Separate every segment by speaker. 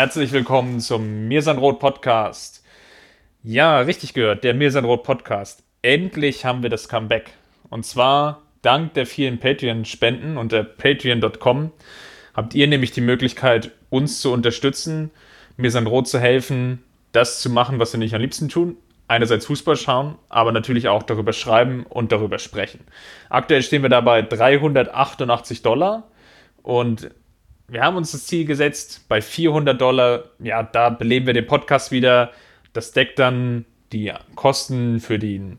Speaker 1: Herzlich willkommen zum Mirsanrot Podcast. Ja, richtig gehört, der Mirsanrot Podcast. Endlich haben wir das Comeback. Und zwar dank der vielen Patreon-Spenden unter patreon.com habt ihr nämlich die Möglichkeit, uns zu unterstützen, Mirsanrot zu helfen, das zu machen, was wir nicht am liebsten tun. Einerseits Fußball schauen, aber natürlich auch darüber schreiben und darüber sprechen. Aktuell stehen wir dabei 388 Dollar und wir haben uns das Ziel gesetzt, bei 400 Dollar, ja, da beleben wir den Podcast wieder. Das deckt dann die Kosten für den,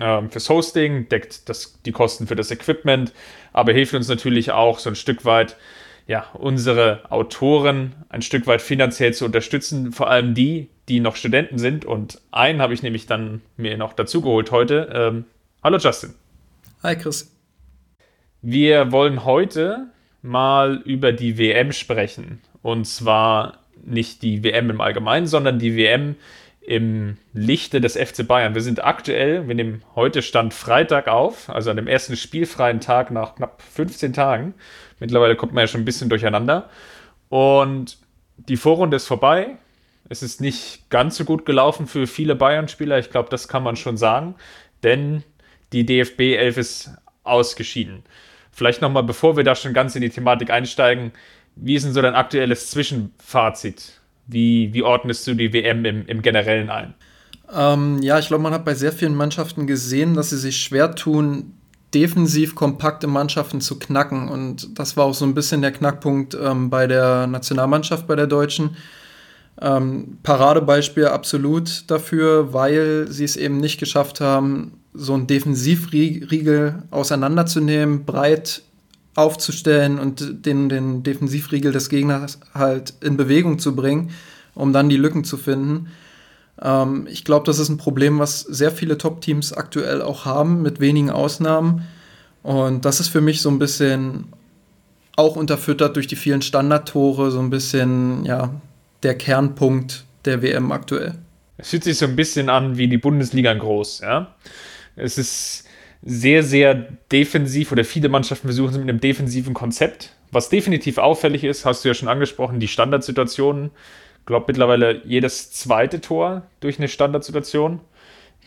Speaker 1: äh, fürs Hosting, deckt das, die Kosten für das Equipment, aber hilft uns natürlich auch so ein Stück weit, ja, unsere Autoren ein Stück weit finanziell zu unterstützen, vor allem die, die noch Studenten sind. Und einen habe ich nämlich dann mir noch dazu geholt heute. Ähm, hallo Justin.
Speaker 2: Hi Chris.
Speaker 1: Wir wollen heute mal über die WM sprechen. Und zwar nicht die WM im Allgemeinen, sondern die WM im Lichte des FC Bayern. Wir sind aktuell, wir nehmen heute Stand Freitag auf, also an dem ersten spielfreien Tag nach knapp 15 Tagen. Mittlerweile kommt man ja schon ein bisschen durcheinander. Und die Vorrunde ist vorbei. Es ist nicht ganz so gut gelaufen für viele Bayern-Spieler. Ich glaube, das kann man schon sagen. Denn die DFB 11 ist ausgeschieden. Vielleicht nochmal, bevor wir da schon ganz in die Thematik einsteigen, wie ist denn so dein aktuelles Zwischenfazit? Wie, wie ordnest du die WM im, im Generellen ein?
Speaker 2: Ähm, ja, ich glaube, man hat bei sehr vielen Mannschaften gesehen, dass sie sich schwer tun, defensiv kompakte Mannschaften zu knacken. Und das war auch so ein bisschen der Knackpunkt ähm, bei der Nationalmannschaft, bei der Deutschen. Ähm, Paradebeispiel absolut dafür, weil sie es eben nicht geschafft haben, so einen Defensivriegel auseinanderzunehmen, breit aufzustellen und den, den Defensivriegel des Gegners halt in Bewegung zu bringen, um dann die Lücken zu finden. Ähm, ich glaube, das ist ein Problem, was sehr viele Top-Teams aktuell auch haben, mit wenigen Ausnahmen. Und das ist für mich so ein bisschen auch unterfüttert durch die vielen Standardtore, so ein bisschen, ja, der Kernpunkt der WM aktuell.
Speaker 1: Es fühlt sich so ein bisschen an wie die Bundesliga groß, ja. Es ist sehr, sehr defensiv oder viele Mannschaften versuchen es mit einem defensiven Konzept. Was definitiv auffällig ist, hast du ja schon angesprochen, die Standardsituationen. Ich glaube mittlerweile jedes zweite Tor durch eine Standardsituation.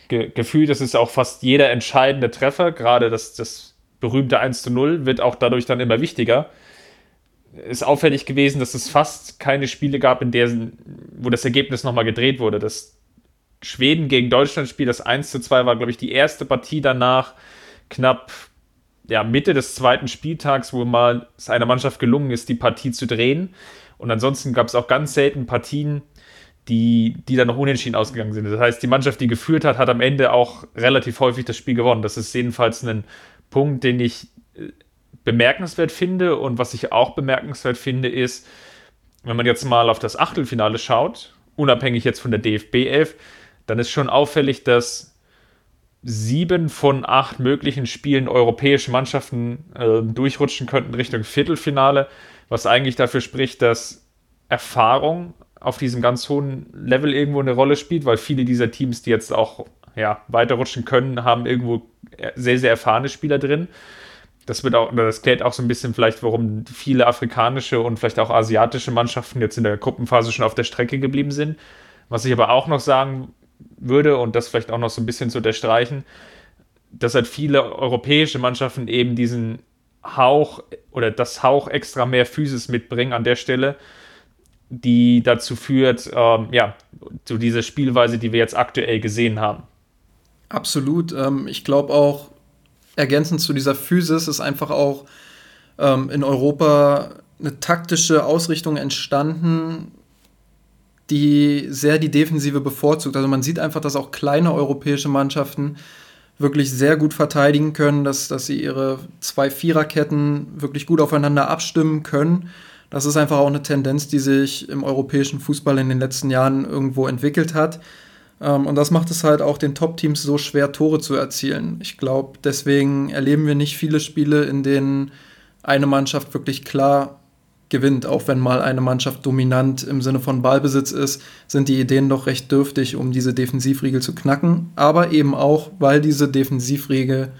Speaker 1: Ge gefühlt ist es auch fast jeder entscheidende Treffer, gerade das, das berühmte 1 zu 0 wird auch dadurch dann immer wichtiger. Ist auffällig gewesen, dass es fast keine Spiele gab, in der, wo das Ergebnis nochmal gedreht wurde. Das, Schweden gegen Deutschland Spiel, das 1 zu 2 war, glaube ich, die erste Partie danach, knapp ja, Mitte des zweiten Spieltags, wo mal es einer Mannschaft gelungen ist, die Partie zu drehen. Und ansonsten gab es auch ganz selten Partien, die, die dann noch unentschieden ausgegangen sind. Das heißt, die Mannschaft, die geführt hat, hat am Ende auch relativ häufig das Spiel gewonnen. Das ist jedenfalls ein Punkt, den ich äh, bemerkenswert finde. Und was ich auch bemerkenswert finde, ist, wenn man jetzt mal auf das Achtelfinale schaut, unabhängig jetzt von der DFB 11, dann ist schon auffällig, dass sieben von acht möglichen Spielen europäische Mannschaften äh, durchrutschen könnten Richtung Viertelfinale, was eigentlich dafür spricht, dass Erfahrung auf diesem ganz hohen Level irgendwo eine Rolle spielt, weil viele dieser Teams, die jetzt auch ja, weiterrutschen können, haben irgendwo sehr, sehr erfahrene Spieler drin. Das wird auch, das klärt auch so ein bisschen vielleicht, warum viele afrikanische und vielleicht auch asiatische Mannschaften jetzt in der Gruppenphase schon auf der Strecke geblieben sind. Was ich aber auch noch sagen würde und das vielleicht auch noch so ein bisschen zu unterstreichen, dass halt viele europäische Mannschaften eben diesen Hauch oder das Hauch extra mehr Physis mitbringen an der Stelle, die dazu führt, ähm, ja, zu dieser Spielweise, die wir jetzt aktuell gesehen haben.
Speaker 2: Absolut. Ähm, ich glaube auch, ergänzend zu dieser Physis ist einfach auch ähm, in Europa eine taktische Ausrichtung entstanden, die sehr die Defensive bevorzugt. Also man sieht einfach, dass auch kleine europäische Mannschaften wirklich sehr gut verteidigen können, dass, dass sie ihre zwei Viererketten wirklich gut aufeinander abstimmen können. Das ist einfach auch eine Tendenz, die sich im europäischen Fußball in den letzten Jahren irgendwo entwickelt hat. Ähm, und das macht es halt auch den Top-Teams so schwer, Tore zu erzielen. Ich glaube, deswegen erleben wir nicht viele Spiele, in denen eine Mannschaft wirklich klar gewinnt. Auch wenn mal eine Mannschaft dominant im Sinne von Ballbesitz ist, sind die Ideen doch recht dürftig, um diese Defensivriegel zu knacken. Aber eben auch, weil diese Defensivriegel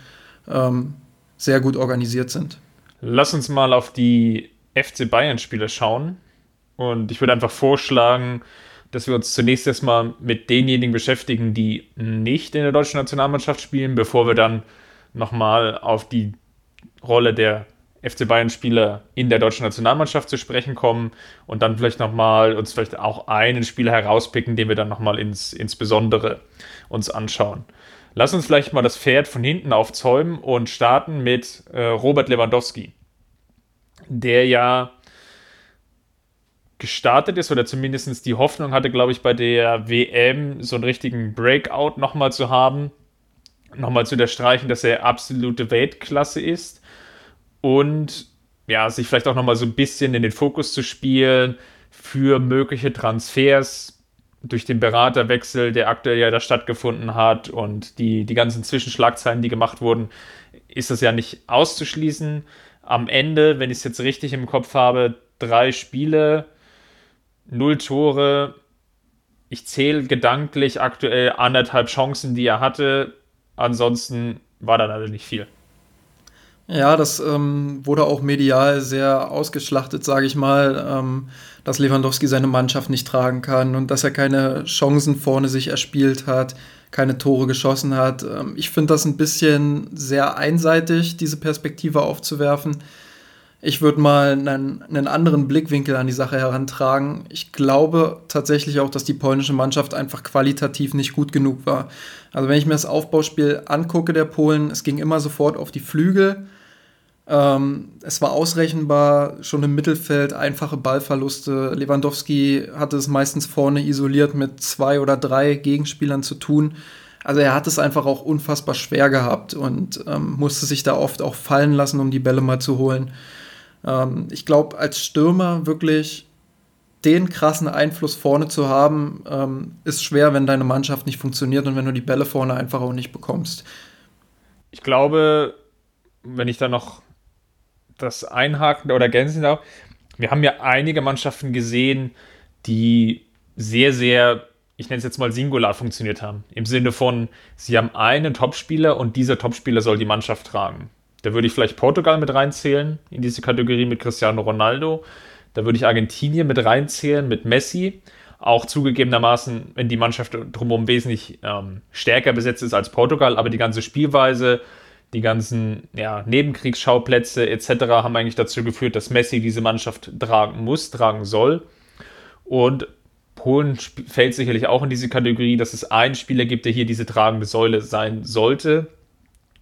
Speaker 2: ähm, sehr gut organisiert sind.
Speaker 1: Lass uns mal auf die FC Bayern-Spiele schauen. Und ich würde einfach vorschlagen, dass wir uns zunächst erstmal mit denjenigen beschäftigen, die nicht in der deutschen Nationalmannschaft spielen, bevor wir dann nochmal auf die Rolle der FC Bayern-Spieler in der deutschen Nationalmannschaft zu sprechen kommen und dann vielleicht nochmal uns vielleicht auch einen Spieler herauspicken, den wir dann nochmal ins, insbesondere uns anschauen. Lass uns vielleicht mal das Pferd von hinten aufzäumen und starten mit äh, Robert Lewandowski, der ja gestartet ist oder zumindest die Hoffnung hatte, glaube ich, bei der WM so einen richtigen Breakout nochmal zu haben. Nochmal zu unterstreichen, dass er absolute Weltklasse ist und ja, sich vielleicht auch nochmal so ein bisschen in den Fokus zu spielen für mögliche Transfers durch den Beraterwechsel, der aktuell ja da stattgefunden hat und die, die ganzen Zwischenschlagzeilen, die gemacht wurden, ist das ja nicht auszuschließen. Am Ende, wenn ich es jetzt richtig im Kopf habe, drei Spiele, null Tore. Ich zähle gedanklich aktuell anderthalb Chancen, die er hatte. Ansonsten war da leider nicht viel.
Speaker 2: Ja, das ähm, wurde auch medial sehr ausgeschlachtet, sage ich mal, ähm, dass Lewandowski seine Mannschaft nicht tragen kann und dass er keine Chancen vorne sich erspielt hat, keine Tore geschossen hat. Ähm, ich finde das ein bisschen sehr einseitig, diese Perspektive aufzuwerfen. Ich würde mal einen, einen, anderen Blickwinkel an die Sache herantragen. Ich glaube tatsächlich auch, dass die polnische Mannschaft einfach qualitativ nicht gut genug war. Also wenn ich mir das Aufbauspiel angucke der Polen, es ging immer sofort auf die Flügel ähm, es war ausrechenbar, schon im Mittelfeld einfache Ballverluste. Lewandowski hatte es meistens vorne isoliert mit zwei oder drei Gegenspielern zu tun. Also er hat es einfach auch unfassbar schwer gehabt und ähm, musste sich da oft auch fallen lassen, um die Bälle mal zu holen. Ähm, ich glaube, als Stürmer wirklich den krassen Einfluss vorne zu haben, ähm, ist schwer, wenn deine Mannschaft nicht funktioniert und wenn du die Bälle vorne einfach auch nicht bekommst.
Speaker 1: Ich glaube, wenn ich da noch das einhaken oder ergänzen darf, wir haben ja einige Mannschaften gesehen, die sehr, sehr, ich nenne es jetzt mal singular funktioniert haben. Im Sinne von, sie haben einen Topspieler und dieser Topspieler soll die Mannschaft tragen. Da würde ich vielleicht Portugal mit reinzählen in diese Kategorie mit Cristiano Ronaldo. Da würde ich Argentinien mit reinzählen mit Messi. Auch zugegebenermaßen, wenn die Mannschaft drumherum wesentlich ähm, stärker besetzt ist als Portugal, aber die ganze Spielweise, die ganzen ja, Nebenkriegsschauplätze etc. haben eigentlich dazu geführt, dass Messi diese Mannschaft tragen muss, tragen soll. Und Polen fällt sicherlich auch in diese Kategorie, dass es einen Spieler gibt, der hier diese tragende Säule sein sollte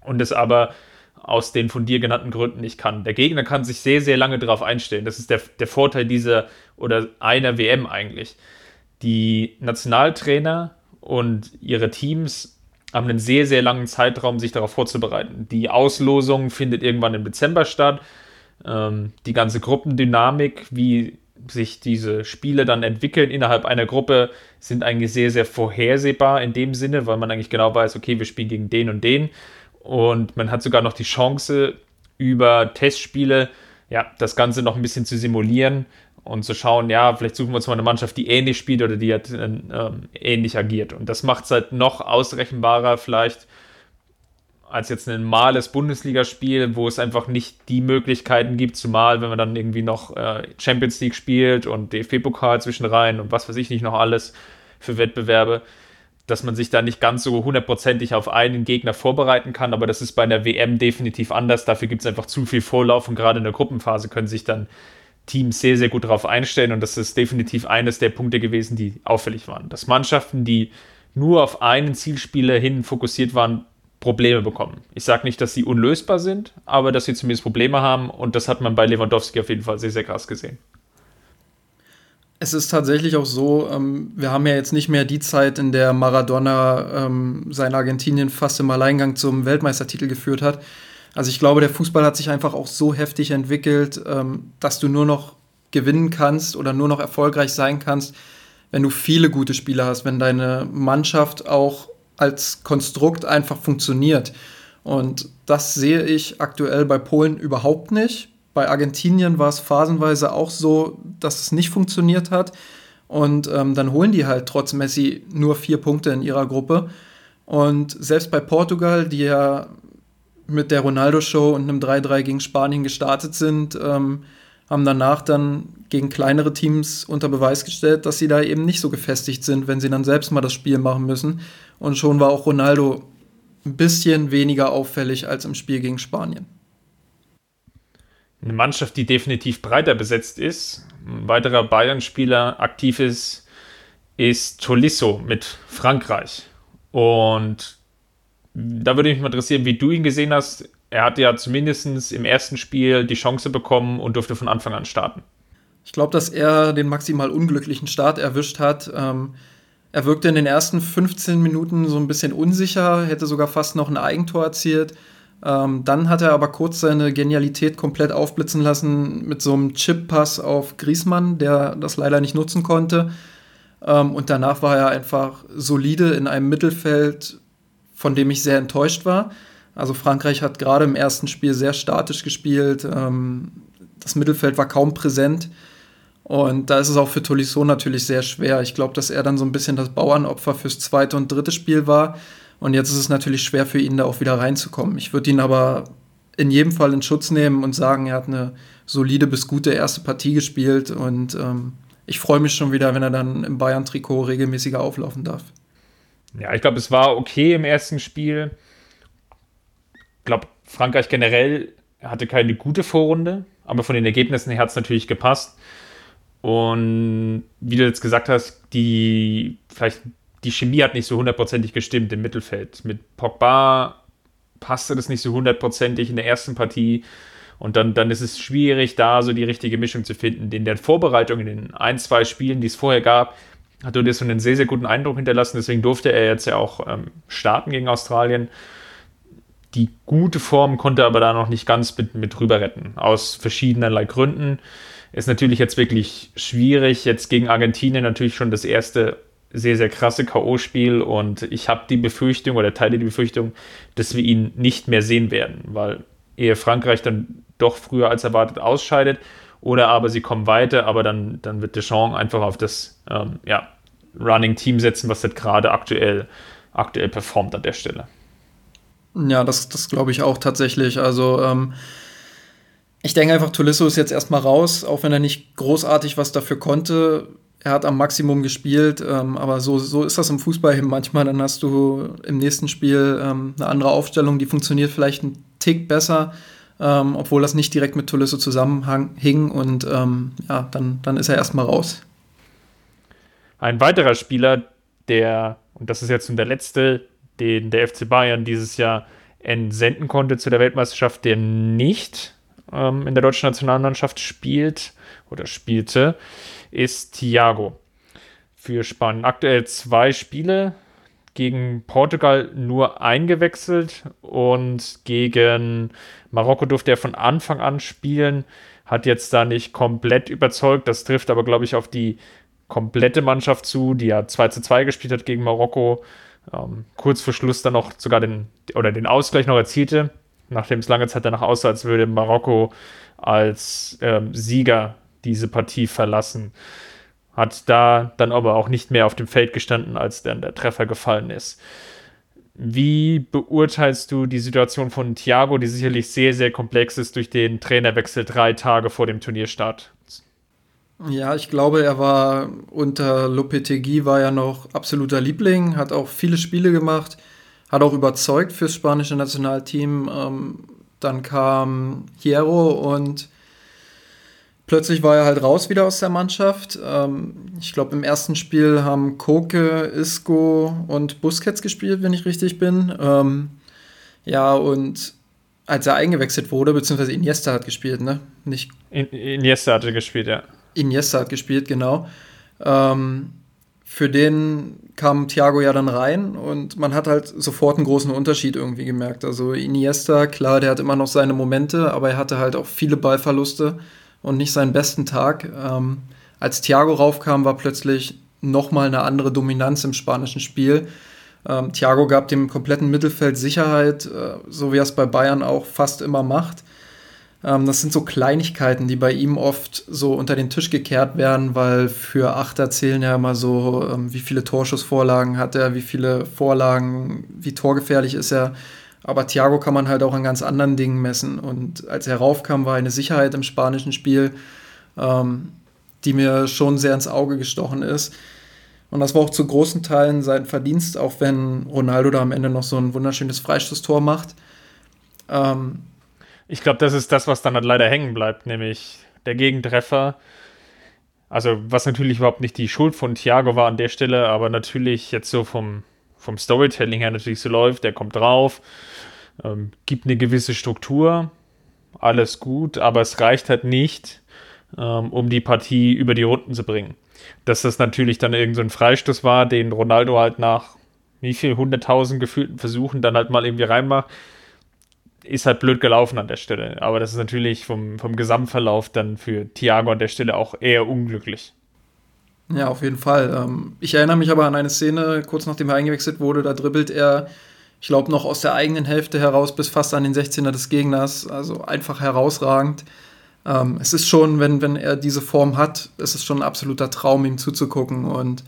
Speaker 1: und es aber aus den von dir genannten Gründen nicht kann. Der Gegner kann sich sehr, sehr lange darauf einstellen. Das ist der, der Vorteil dieser oder einer WM eigentlich. Die Nationaltrainer und ihre Teams haben einen sehr, sehr langen Zeitraum, sich darauf vorzubereiten. Die Auslosung findet irgendwann im Dezember statt. Ähm, die ganze Gruppendynamik, wie sich diese Spiele dann entwickeln innerhalb einer Gruppe, sind eigentlich sehr, sehr vorhersehbar in dem Sinne, weil man eigentlich genau weiß, okay, wir spielen gegen den und den. Und man hat sogar noch die Chance, über Testspiele ja, das Ganze noch ein bisschen zu simulieren und zu schauen, ja, vielleicht suchen wir uns mal eine Mannschaft, die ähnlich spielt oder die halt, äh, ähnlich agiert. Und das macht es halt noch ausrechenbarer vielleicht als jetzt ein normales Bundesligaspiel, wo es einfach nicht die Möglichkeiten gibt, zumal wenn man dann irgendwie noch äh, Champions League spielt und DFB-Pokal zwischenrein und was weiß ich nicht noch alles für Wettbewerbe, dass man sich da nicht ganz so hundertprozentig auf einen Gegner vorbereiten kann, aber das ist bei einer WM definitiv anders. Dafür gibt es einfach zu viel Vorlauf und gerade in der Gruppenphase können sich dann Teams sehr, sehr gut darauf einstellen und das ist definitiv eines der Punkte gewesen, die auffällig waren. Dass Mannschaften, die nur auf einen Zielspieler hin fokussiert waren, Probleme bekommen. Ich sage nicht, dass sie unlösbar sind, aber dass sie zumindest Probleme haben und das hat man bei Lewandowski auf jeden Fall sehr, sehr krass gesehen.
Speaker 2: Es ist tatsächlich auch so, ähm, wir haben ja jetzt nicht mehr die Zeit, in der Maradona ähm, sein Argentinien fast im Alleingang zum Weltmeistertitel geführt hat. Also ich glaube, der Fußball hat sich einfach auch so heftig entwickelt, ähm, dass du nur noch gewinnen kannst oder nur noch erfolgreich sein kannst, wenn du viele gute Spieler hast, wenn deine Mannschaft auch als Konstrukt einfach funktioniert. Und das sehe ich aktuell bei Polen überhaupt nicht. Bei Argentinien war es phasenweise auch so, dass es nicht funktioniert hat. Und ähm, dann holen die halt trotz Messi nur vier Punkte in ihrer Gruppe. Und selbst bei Portugal, die ja mit der Ronaldo-Show und einem 3-3 gegen Spanien gestartet sind, ähm, haben danach dann gegen kleinere Teams unter Beweis gestellt, dass sie da eben nicht so gefestigt sind, wenn sie dann selbst mal das Spiel machen müssen. Und schon war auch Ronaldo ein bisschen weniger auffällig als im Spiel gegen Spanien.
Speaker 1: Eine Mannschaft, die definitiv breiter besetzt ist. Ein weiterer Bayern-Spieler aktiv ist, ist Tolisso mit Frankreich. Und da würde mich mal interessieren, wie du ihn gesehen hast. Er hat ja zumindest im ersten Spiel die Chance bekommen und durfte von Anfang an starten.
Speaker 2: Ich glaube, dass er den maximal unglücklichen Start erwischt hat. Ähm, er wirkte in den ersten 15 Minuten so ein bisschen unsicher, hätte sogar fast noch ein Eigentor erzielt. Ähm, dann hat er aber kurz seine Genialität komplett aufblitzen lassen mit so einem Chip-Pass auf Griesmann, der das leider nicht nutzen konnte. Ähm, und danach war er einfach solide in einem Mittelfeld, von dem ich sehr enttäuscht war. Also Frankreich hat gerade im ersten Spiel sehr statisch gespielt. Ähm, das Mittelfeld war kaum präsent. Und da ist es auch für Tolisso natürlich sehr schwer. Ich glaube, dass er dann so ein bisschen das Bauernopfer fürs zweite und dritte Spiel war. Und jetzt ist es natürlich schwer für ihn, da auch wieder reinzukommen. Ich würde ihn aber in jedem Fall in Schutz nehmen und sagen, er hat eine solide bis gute erste Partie gespielt. Und ähm, ich freue mich schon wieder, wenn er dann im Bayern-Trikot regelmäßiger auflaufen darf.
Speaker 1: Ja, ich glaube, es war okay im ersten Spiel. Ich glaube, Frankreich generell hatte keine gute Vorrunde, aber von den Ergebnissen her hat es natürlich gepasst. Und wie du jetzt gesagt hast, die vielleicht die Chemie hat nicht so hundertprozentig gestimmt im Mittelfeld. Mit Pogba passte das nicht so hundertprozentig in der ersten Partie. Und dann, dann ist es schwierig, da so die richtige Mischung zu finden. In der Vorbereitung, in den ein, zwei Spielen, die es vorher gab, hat er so einen sehr, sehr guten Eindruck hinterlassen. Deswegen durfte er jetzt ja auch ähm, starten gegen Australien. Die gute Form konnte aber da noch nicht ganz mit, mit rüber retten. Aus verschiedenerlei Gründen. Ist natürlich jetzt wirklich schwierig. Jetzt gegen Argentinien natürlich schon das erste sehr, sehr krasse K.O.-Spiel und ich habe die Befürchtung oder teile die Befürchtung, dass wir ihn nicht mehr sehen werden, weil ehe Frankreich dann doch früher als erwartet ausscheidet oder aber sie kommen weiter, aber dann, dann wird Deschamps einfach auf das ähm, ja, Running Team setzen, was das gerade aktuell, aktuell performt an der Stelle.
Speaker 2: Ja, das, das glaube ich auch tatsächlich. Also ähm, ich denke einfach, Tolisso ist jetzt erstmal raus, auch wenn er nicht großartig was dafür konnte er hat am Maximum gespielt, ähm, aber so, so ist das im Fußball eben manchmal. Dann hast du im nächsten Spiel ähm, eine andere Aufstellung, die funktioniert vielleicht einen Tick besser, ähm, obwohl das nicht direkt mit Tolisso zusammenhing und ähm, ja, dann, dann ist er erstmal raus.
Speaker 1: Ein weiterer Spieler, der, und das ist jetzt nun der letzte, den der FC Bayern dieses Jahr entsenden konnte zu der Weltmeisterschaft, der nicht ähm, in der deutschen Nationalmannschaft spielt oder spielte, ist Thiago für Spanien. Aktuell zwei Spiele, gegen Portugal nur eingewechselt und gegen Marokko durfte er von Anfang an spielen. Hat jetzt da nicht komplett überzeugt. Das trifft aber, glaube ich, auf die komplette Mannschaft zu, die ja 2 zu 2 gespielt hat gegen Marokko. Ähm, kurz vor Schluss dann noch sogar den, oder den Ausgleich noch erzielte, nachdem es lange Zeit danach aussah, als würde Marokko als ähm, Sieger diese Partie verlassen. Hat da dann aber auch nicht mehr auf dem Feld gestanden, als dann der Treffer gefallen ist. Wie beurteilst du die Situation von Thiago, die sicherlich sehr, sehr komplex ist durch den Trainerwechsel drei Tage vor dem Turnierstart?
Speaker 2: Ja, ich glaube, er war unter Lopetegui war ja noch absoluter Liebling, hat auch viele Spiele gemacht, hat auch überzeugt fürs spanische Nationalteam. Ähm, dann kam Hierro und Plötzlich war er halt raus wieder aus der Mannschaft. Ähm, ich glaube, im ersten Spiel haben Koke, Isco und Busquets gespielt, wenn ich richtig bin. Ähm, ja, und als er eingewechselt wurde, beziehungsweise Iniesta hat gespielt, ne?
Speaker 1: Nicht In, Iniesta hatte gespielt, ja.
Speaker 2: Iniesta hat gespielt, genau. Ähm, für den kam Thiago ja dann rein und man hat halt sofort einen großen Unterschied irgendwie gemerkt. Also Iniesta, klar, der hat immer noch seine Momente, aber er hatte halt auch viele Ballverluste und nicht seinen besten Tag. Ähm, als Thiago raufkam, war plötzlich nochmal eine andere Dominanz im spanischen Spiel. Ähm, Thiago gab dem kompletten Mittelfeld Sicherheit, äh, so wie er es bei Bayern auch fast immer macht. Ähm, das sind so Kleinigkeiten, die bei ihm oft so unter den Tisch gekehrt werden, weil für Achter zählen ja immer so, ähm, wie viele Torschussvorlagen hat er, wie viele Vorlagen, wie torgefährlich ist er. Aber Thiago kann man halt auch an ganz anderen Dingen messen. Und als er raufkam, war eine Sicherheit im spanischen Spiel, ähm, die mir schon sehr ins Auge gestochen ist. Und das war auch zu großen Teilen sein Verdienst, auch wenn Ronaldo da am Ende noch so ein wunderschönes Freistoßtor macht. Ähm,
Speaker 1: ich glaube, das ist das, was dann halt leider hängen bleibt, nämlich der Gegentreffer. Also, was natürlich überhaupt nicht die Schuld von Thiago war an der Stelle, aber natürlich jetzt so vom, vom Storytelling her natürlich so läuft, der kommt drauf, ähm, gibt eine gewisse Struktur, alles gut, aber es reicht halt nicht, ähm, um die Partie über die Runden zu bringen. Dass das natürlich dann irgendein so Freistoß war, den Ronaldo halt nach wie viel, 100.000 gefühlten Versuchen dann halt mal irgendwie reinmacht, ist halt blöd gelaufen an der Stelle. Aber das ist natürlich vom, vom Gesamtverlauf dann für Thiago an der Stelle auch eher unglücklich.
Speaker 2: Ja, auf jeden Fall. Ähm, ich erinnere mich aber an eine Szene, kurz nachdem er eingewechselt wurde, da dribbelt er, ich glaube, noch aus der eigenen Hälfte heraus bis fast an den 16er des Gegners. Also einfach herausragend. Ähm, es ist schon, wenn, wenn er diese Form hat, es ist schon ein absoluter Traum, ihm zuzugucken. Und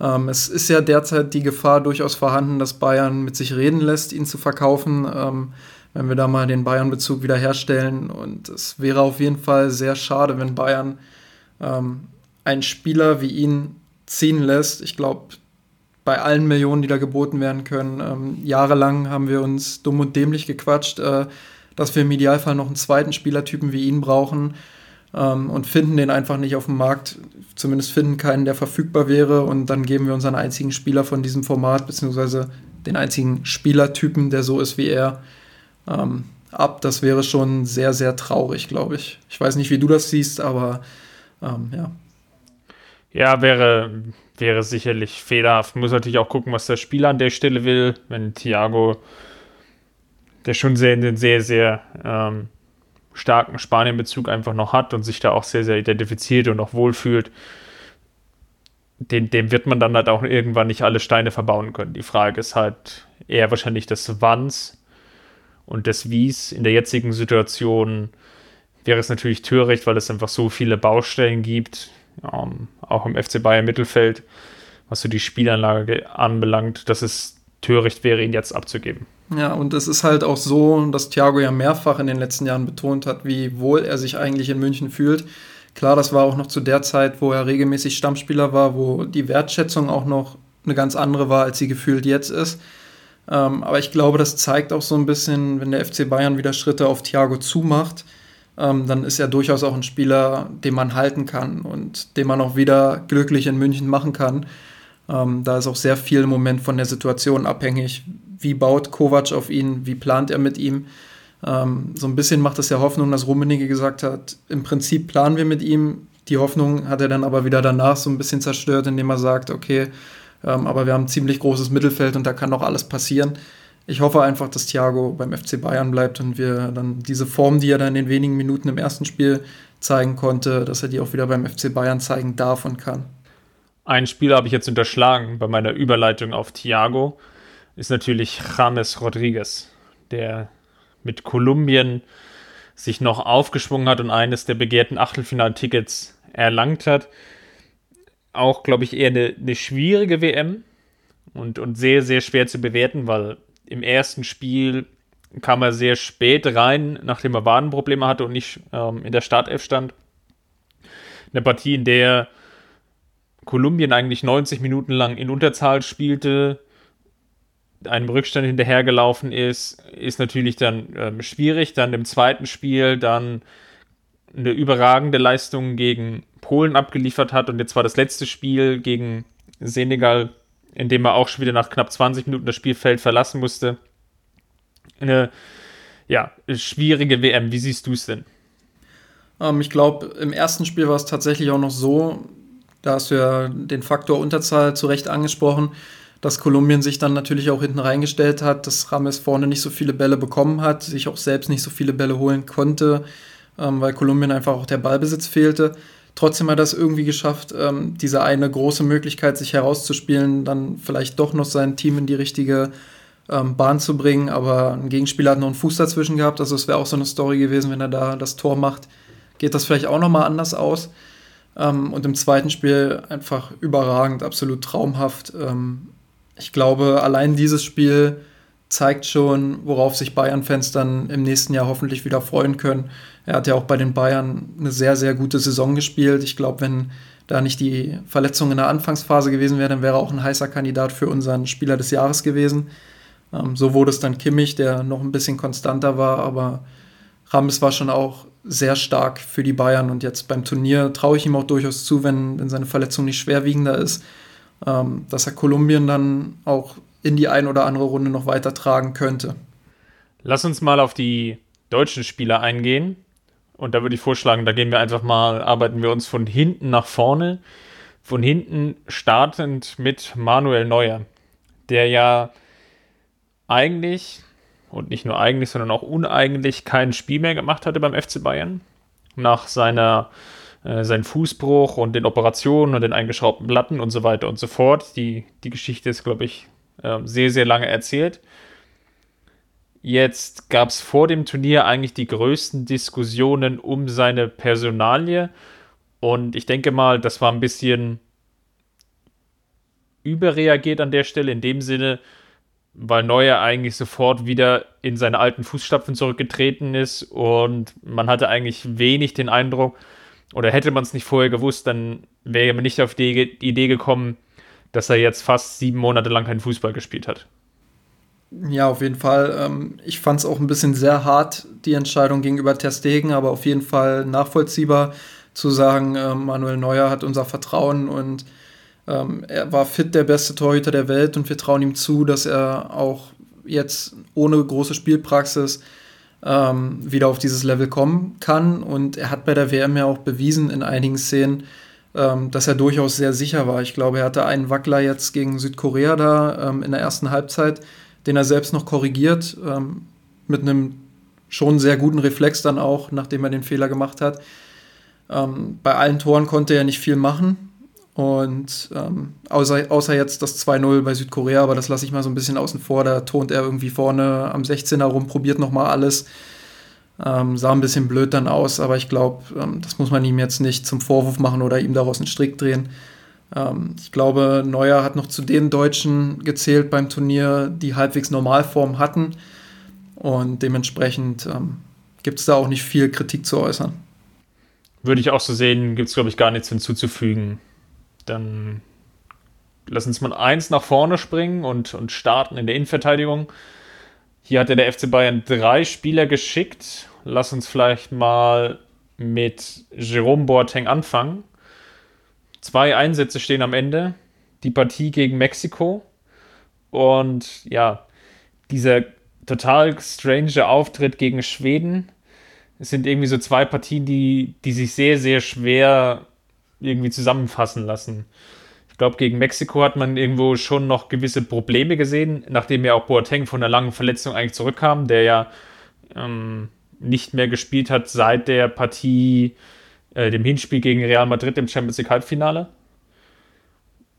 Speaker 2: ähm, es ist ja derzeit die Gefahr durchaus vorhanden, dass Bayern mit sich reden lässt, ihn zu verkaufen wenn wir da mal den Bayern-Bezug wieder herstellen. Und es wäre auf jeden Fall sehr schade, wenn Bayern ähm, einen Spieler wie ihn ziehen lässt. Ich glaube, bei allen Millionen, die da geboten werden können, ähm, jahrelang haben wir uns dumm und dämlich gequatscht, äh, dass wir im Idealfall noch einen zweiten Spielertypen wie ihn brauchen ähm, und finden den einfach nicht auf dem Markt. Zumindest finden keinen, der verfügbar wäre. Und dann geben wir unseren einzigen Spieler von diesem Format, beziehungsweise den einzigen Spielertypen, der so ist wie er, ähm, ab. Das wäre schon sehr, sehr traurig, glaube ich. Ich weiß nicht, wie du das siehst, aber ähm, ja.
Speaker 1: Ja, wäre, wäre sicherlich fehlerhaft. Muss natürlich auch gucken, was der Spieler an der Stelle will. Wenn Thiago, der schon sehr, sehr, sehr ähm, starken Spanien-Bezug einfach noch hat und sich da auch sehr, sehr identifiziert und auch wohlfühlt, dem, dem wird man dann halt auch irgendwann nicht alle Steine verbauen können. Die Frage ist halt eher wahrscheinlich des Wanns und des Wies in der jetzigen Situation wäre es natürlich töricht, weil es einfach so viele Baustellen gibt, ähm, auch im FC Bayern Mittelfeld, was so die Spielanlage anbelangt, dass es töricht wäre, ihn jetzt abzugeben.
Speaker 2: Ja, und es ist halt auch so, dass Thiago ja mehrfach in den letzten Jahren betont hat, wie wohl er sich eigentlich in München fühlt. Klar, das war auch noch zu der Zeit, wo er regelmäßig Stammspieler war, wo die Wertschätzung auch noch eine ganz andere war, als sie gefühlt jetzt ist. Ähm, aber ich glaube, das zeigt auch so ein bisschen, wenn der FC Bayern wieder Schritte auf Thiago zumacht, ähm, dann ist er durchaus auch ein Spieler, den man halten kann und den man auch wieder glücklich in München machen kann. Ähm, da ist auch sehr viel im Moment von der Situation abhängig. Wie baut Kovac auf ihn? Wie plant er mit ihm? Ähm, so ein bisschen macht es ja Hoffnung, dass Rummenigge gesagt hat, im Prinzip planen wir mit ihm. Die Hoffnung hat er dann aber wieder danach so ein bisschen zerstört, indem er sagt, okay, ähm, aber wir haben ein ziemlich großes Mittelfeld und da kann noch alles passieren. Ich hoffe einfach, dass Thiago beim FC Bayern bleibt und wir dann diese Form, die er dann in den wenigen Minuten im ersten Spiel zeigen konnte, dass er die auch wieder beim FC Bayern zeigen darf und kann.
Speaker 1: Ein Spieler habe ich jetzt unterschlagen bei meiner Überleitung auf Thiago, ist natürlich James Rodriguez, der mit Kolumbien sich noch aufgeschwungen hat und eines der begehrten Achtelfinaltickets erlangt hat auch, glaube ich, eher eine, eine schwierige WM und, und sehr, sehr schwer zu bewerten, weil im ersten Spiel kam er sehr spät rein, nachdem er Wadenprobleme hatte und nicht ähm, in der Startelf stand. Eine Partie, in der Kolumbien eigentlich 90 Minuten lang in Unterzahl spielte, einem Rückstand hinterhergelaufen ist, ist natürlich dann ähm, schwierig. Dann im zweiten Spiel dann eine überragende Leistung gegen Polen abgeliefert hat und jetzt war das letzte Spiel gegen Senegal, in dem er auch schon wieder nach knapp 20 Minuten das Spielfeld verlassen musste. Eine ja, schwierige WM. Wie siehst du es denn?
Speaker 2: Ähm, ich glaube, im ersten Spiel war es tatsächlich auch noch so, da hast du ja den Faktor Unterzahl zu Recht angesprochen, dass Kolumbien sich dann natürlich auch hinten reingestellt hat, dass Rames vorne nicht so viele Bälle bekommen hat, sich auch selbst nicht so viele Bälle holen konnte ähm, weil Kolumbien einfach auch der Ballbesitz fehlte. Trotzdem hat er es irgendwie geschafft, ähm, diese eine große Möglichkeit, sich herauszuspielen, dann vielleicht doch noch sein Team in die richtige ähm, Bahn zu bringen. Aber ein Gegenspieler hat noch einen Fuß dazwischen gehabt. Also es wäre auch so eine Story gewesen, wenn er da das Tor macht, geht das vielleicht auch nochmal anders aus. Ähm, und im zweiten Spiel einfach überragend, absolut traumhaft. Ähm, ich glaube, allein dieses Spiel zeigt schon, worauf sich Bayern-Fans dann im nächsten Jahr hoffentlich wieder freuen können. Er hat ja auch bei den Bayern eine sehr, sehr gute Saison gespielt. Ich glaube, wenn da nicht die Verletzung in der Anfangsphase gewesen wäre, dann wäre er auch ein heißer Kandidat für unseren Spieler des Jahres gewesen. Ähm, so wurde es dann Kimmich, der noch ein bisschen konstanter war, aber Rames war schon auch sehr stark für die Bayern und jetzt beim Turnier traue ich ihm auch durchaus zu, wenn, wenn seine Verletzung nicht schwerwiegender ist, ähm, dass er Kolumbien dann auch in die ein oder andere Runde noch weitertragen könnte.
Speaker 1: Lass uns mal auf die deutschen Spieler eingehen. Und da würde ich vorschlagen, da gehen wir einfach mal, arbeiten wir uns von hinten nach vorne. Von hinten startend mit Manuel Neuer, der ja eigentlich, und nicht nur eigentlich, sondern auch uneigentlich kein Spiel mehr gemacht hatte beim FC Bayern. Nach seiner äh, seinen Fußbruch und den Operationen und den eingeschraubten Platten und so weiter und so fort. Die, die Geschichte ist, glaube ich, äh, sehr, sehr lange erzählt. Jetzt gab es vor dem Turnier eigentlich die größten Diskussionen um seine Personalie. Und ich denke mal, das war ein bisschen überreagiert an der Stelle, in dem Sinne, weil Neuer eigentlich sofort wieder in seine alten Fußstapfen zurückgetreten ist und man hatte eigentlich wenig den Eindruck, oder hätte man es nicht vorher gewusst, dann wäre man nicht auf die Idee gekommen, dass er jetzt fast sieben Monate lang keinen Fußball gespielt hat.
Speaker 2: Ja, auf jeden Fall. Ähm, ich fand es auch ein bisschen sehr hart, die Entscheidung gegenüber Ter Stegen, aber auf jeden Fall nachvollziehbar zu sagen, ähm, Manuel Neuer hat unser Vertrauen und ähm, er war fit der beste Torhüter der Welt und wir trauen ihm zu, dass er auch jetzt ohne große Spielpraxis wieder auf dieses Level kommen kann. Und er hat bei der WM ja auch bewiesen in einigen Szenen, dass er durchaus sehr sicher war. Ich glaube, er hatte einen Wackler jetzt gegen Südkorea da in der ersten Halbzeit, den er selbst noch korrigiert, ähm, mit einem schon sehr guten Reflex dann auch, nachdem er den Fehler gemacht hat. Ähm, bei allen Toren konnte er nicht viel machen. Und ähm, außer, außer jetzt das 2-0 bei Südkorea, aber das lasse ich mal so ein bisschen außen vor. Da tont er irgendwie vorne am 16er rum, probiert nochmal alles. Ähm, sah ein bisschen blöd dann aus, aber ich glaube, ähm, das muss man ihm jetzt nicht zum Vorwurf machen oder ihm daraus einen Strick drehen. Ähm, ich glaube, Neuer hat noch zu den Deutschen gezählt beim Turnier, die halbwegs Normalform hatten. Und dementsprechend ähm, gibt es da auch nicht viel Kritik zu äußern.
Speaker 1: Würde ich auch so sehen, gibt es, glaube ich, gar nichts hinzuzufügen. Dann lass uns mal eins nach vorne springen und, und starten in der Innenverteidigung. Hier hatte der FC Bayern drei Spieler geschickt. Lass uns vielleicht mal mit Jerome Boateng anfangen. Zwei Einsätze stehen am Ende. Die Partie gegen Mexiko. Und ja, dieser total strange Auftritt gegen Schweden. Es sind irgendwie so zwei Partien, die, die sich sehr, sehr schwer irgendwie zusammenfassen lassen. Ich glaube, gegen Mexiko hat man irgendwo schon noch gewisse Probleme gesehen, nachdem ja auch Boateng von einer langen Verletzung eigentlich zurückkam, der ja ähm, nicht mehr gespielt hat seit der Partie, äh, dem Hinspiel gegen Real Madrid im Champions League Halbfinale.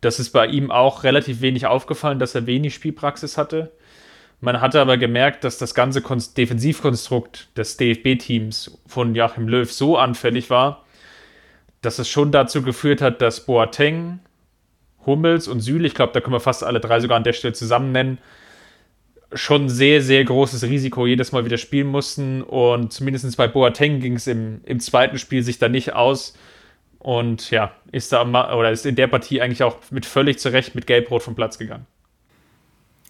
Speaker 1: Das ist bei ihm auch relativ wenig aufgefallen, dass er wenig Spielpraxis hatte. Man hatte aber gemerkt, dass das ganze Defensivkonstrukt des DFB-Teams von Joachim Löw so anfällig war, dass es schon dazu geführt hat, dass Boateng, Hummels und Süle, ich glaube, da können wir fast alle drei sogar an der Stelle zusammen nennen, schon sehr, sehr großes Risiko jedes Mal wieder spielen mussten. Und zumindest bei Boateng ging es im, im zweiten Spiel sich da nicht aus. Und ja, ist da oder ist in der Partie eigentlich auch mit völlig zurecht mit Gelb-Rot vom Platz gegangen.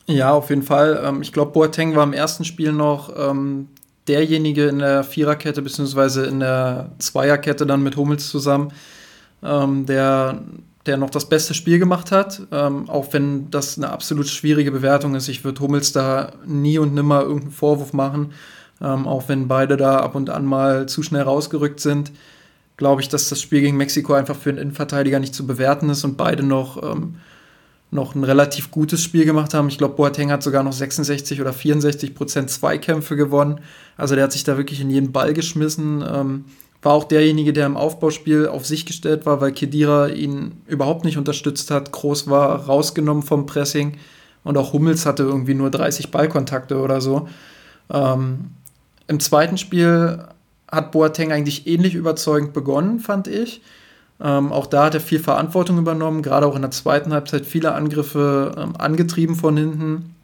Speaker 2: Ja, auf jeden Fall. Ähm, ich glaube, Boateng war im ersten Spiel noch ähm, derjenige in der Viererkette beziehungsweise in der Zweierkette dann mit Hummels zusammen, ähm, der, der noch das beste Spiel gemacht hat. Ähm, auch wenn das eine absolut schwierige Bewertung ist. Ich würde Hummels da nie und nimmer irgendeinen Vorwurf machen. Ähm, auch wenn beide da ab und an mal zu schnell rausgerückt sind, glaube ich, dass das Spiel gegen Mexiko einfach für einen Innenverteidiger nicht zu bewerten ist und beide noch ähm, noch ein relativ gutes Spiel gemacht haben. Ich glaube, Boateng hat sogar noch 66 oder 64 Prozent Zweikämpfe gewonnen. Also der hat sich da wirklich in jeden Ball geschmissen. War auch derjenige, der im Aufbauspiel auf sich gestellt war, weil Kedira ihn überhaupt nicht unterstützt hat. Groß war rausgenommen vom Pressing und auch Hummels hatte irgendwie nur 30 Ballkontakte oder so. Ähm, Im zweiten Spiel hat Boateng eigentlich ähnlich überzeugend begonnen, fand ich. Ähm, auch da hat er viel Verantwortung übernommen, gerade auch in der zweiten Halbzeit viele Angriffe ähm, angetrieben von hinten.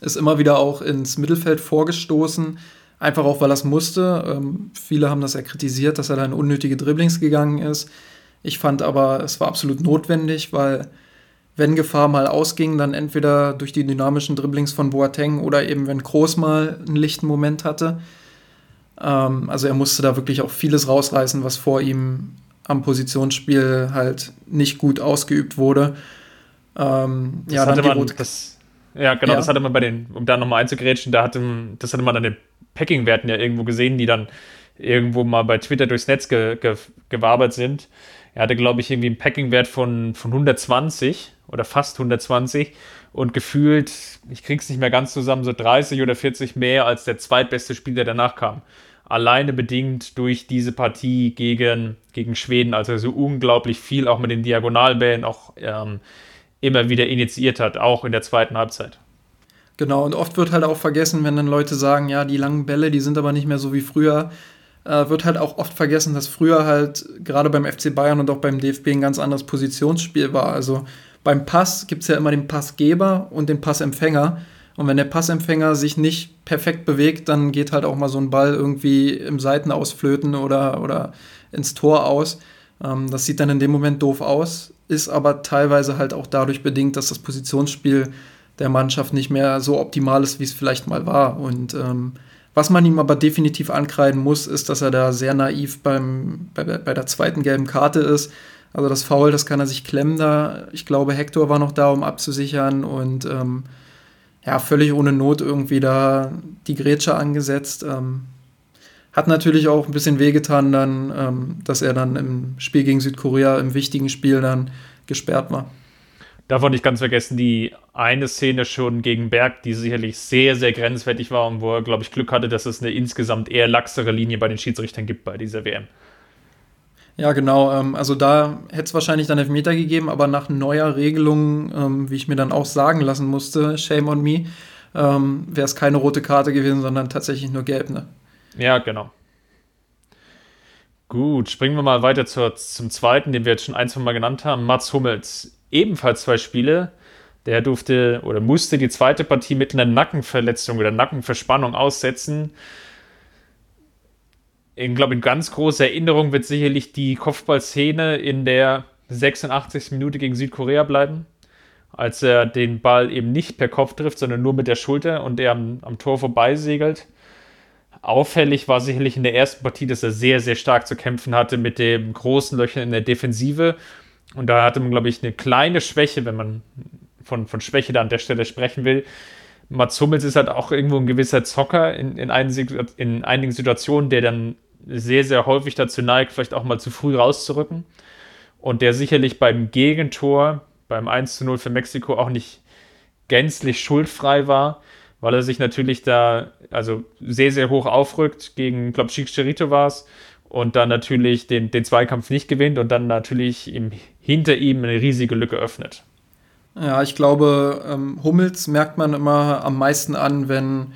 Speaker 2: Ist immer wieder auch ins Mittelfeld vorgestoßen, einfach auch weil er es musste. Ähm, viele haben das ja kritisiert, dass er da in unnötige Dribblings gegangen ist. Ich fand aber, es war absolut notwendig, weil wenn Gefahr mal ausging, dann entweder durch die dynamischen Dribblings von Boateng oder eben wenn Kroos mal einen lichten Moment hatte. Ähm, also er musste da wirklich auch vieles rausreißen, was vor ihm am Positionsspiel halt nicht gut ausgeübt wurde. Ähm,
Speaker 1: das ja, dann man, das, ja, genau, ja. das hatte man bei den, um da nochmal einzugrätschen, da hatte, das hatte man an den Packing-Werten ja irgendwo gesehen, die dann irgendwo mal bei Twitter durchs Netz ge, ge, gewabert sind. Er hatte, glaube ich, irgendwie einen Packing-Wert von, von 120 oder fast 120 und gefühlt, ich krieg's nicht mehr ganz zusammen, so 30 oder 40 mehr als der zweitbeste Spieler, der danach kam alleine bedingt durch diese Partie gegen, gegen Schweden, als er so unglaublich viel auch mit den Diagonalbällen auch ähm, immer wieder initiiert hat, auch in der zweiten Halbzeit.
Speaker 2: Genau, und oft wird halt auch vergessen, wenn dann Leute sagen, ja, die langen Bälle, die sind aber nicht mehr so wie früher, äh, wird halt auch oft vergessen, dass früher halt gerade beim FC Bayern und auch beim DFB ein ganz anderes Positionsspiel war. Also beim Pass gibt es ja immer den Passgeber und den Passempfänger. Und wenn der Passempfänger sich nicht perfekt bewegt, dann geht halt auch mal so ein Ball irgendwie im Seitenaus flöten oder, oder ins Tor aus. Ähm, das sieht dann in dem Moment doof aus, ist aber teilweise halt auch dadurch bedingt, dass das Positionsspiel der Mannschaft nicht mehr so optimal ist, wie es vielleicht mal war. Und ähm, was man ihm aber definitiv ankreiden muss, ist, dass er da sehr naiv beim, bei, bei der zweiten gelben Karte ist. Also das Foul, das kann er sich klemmen da. Ich glaube, Hector war noch da, um abzusichern und ähm, ja, völlig ohne Not irgendwie da die Grätsche angesetzt. Ähm, hat natürlich auch ein bisschen wehgetan dann, ähm, dass er dann im Spiel gegen Südkorea, im wichtigen Spiel dann gesperrt war.
Speaker 1: Davon nicht ganz vergessen, die eine Szene schon gegen Berg, die sicherlich sehr, sehr grenzwertig war und wo er, glaube ich, Glück hatte, dass es eine insgesamt eher laxere Linie bei den Schiedsrichtern gibt bei dieser WM.
Speaker 2: Ja, genau. Ähm, also da hätte es wahrscheinlich dann Elfmeter gegeben, aber nach neuer Regelung, ähm, wie ich mir dann auch sagen lassen musste, shame on me, ähm, wäre es keine rote Karte gewesen, sondern tatsächlich nur gelb, ne?
Speaker 1: Ja, genau. Gut, springen wir mal weiter zur, zum zweiten, den wir jetzt schon ein, zwei Mal genannt haben. Mats Hummels. Ebenfalls zwei Spiele. Der durfte oder musste die zweite Partie mit einer Nackenverletzung oder Nackenverspannung aussetzen ich glaube, in ganz großer Erinnerung wird sicherlich die Kopfballszene in der 86. Minute gegen Südkorea bleiben, als er den Ball eben nicht per Kopf trifft, sondern nur mit der Schulter und er am, am Tor vorbeisegelt. Auffällig war sicherlich in der ersten Partie, dass er sehr, sehr stark zu kämpfen hatte mit den großen Löchern in der Defensive. Und da hatte man, glaube ich, eine kleine Schwäche, wenn man von, von Schwäche da an der Stelle sprechen will. Mats Hummels ist halt auch irgendwo ein gewisser Zocker in, in, einigen, in einigen Situationen, der dann sehr, sehr häufig dazu neigt, vielleicht auch mal zu früh rauszurücken. Und der sicherlich beim Gegentor, beim 1 zu 0 für Mexiko, auch nicht gänzlich schuldfrei war, weil er sich natürlich da also sehr, sehr hoch aufrückt gegen, glaube ich, Chicharito war es und dann natürlich den, den Zweikampf nicht gewinnt und dann natürlich im, hinter ihm eine riesige Lücke öffnet.
Speaker 2: Ja, ich glaube, ähm, Hummels merkt man immer am meisten an, wenn,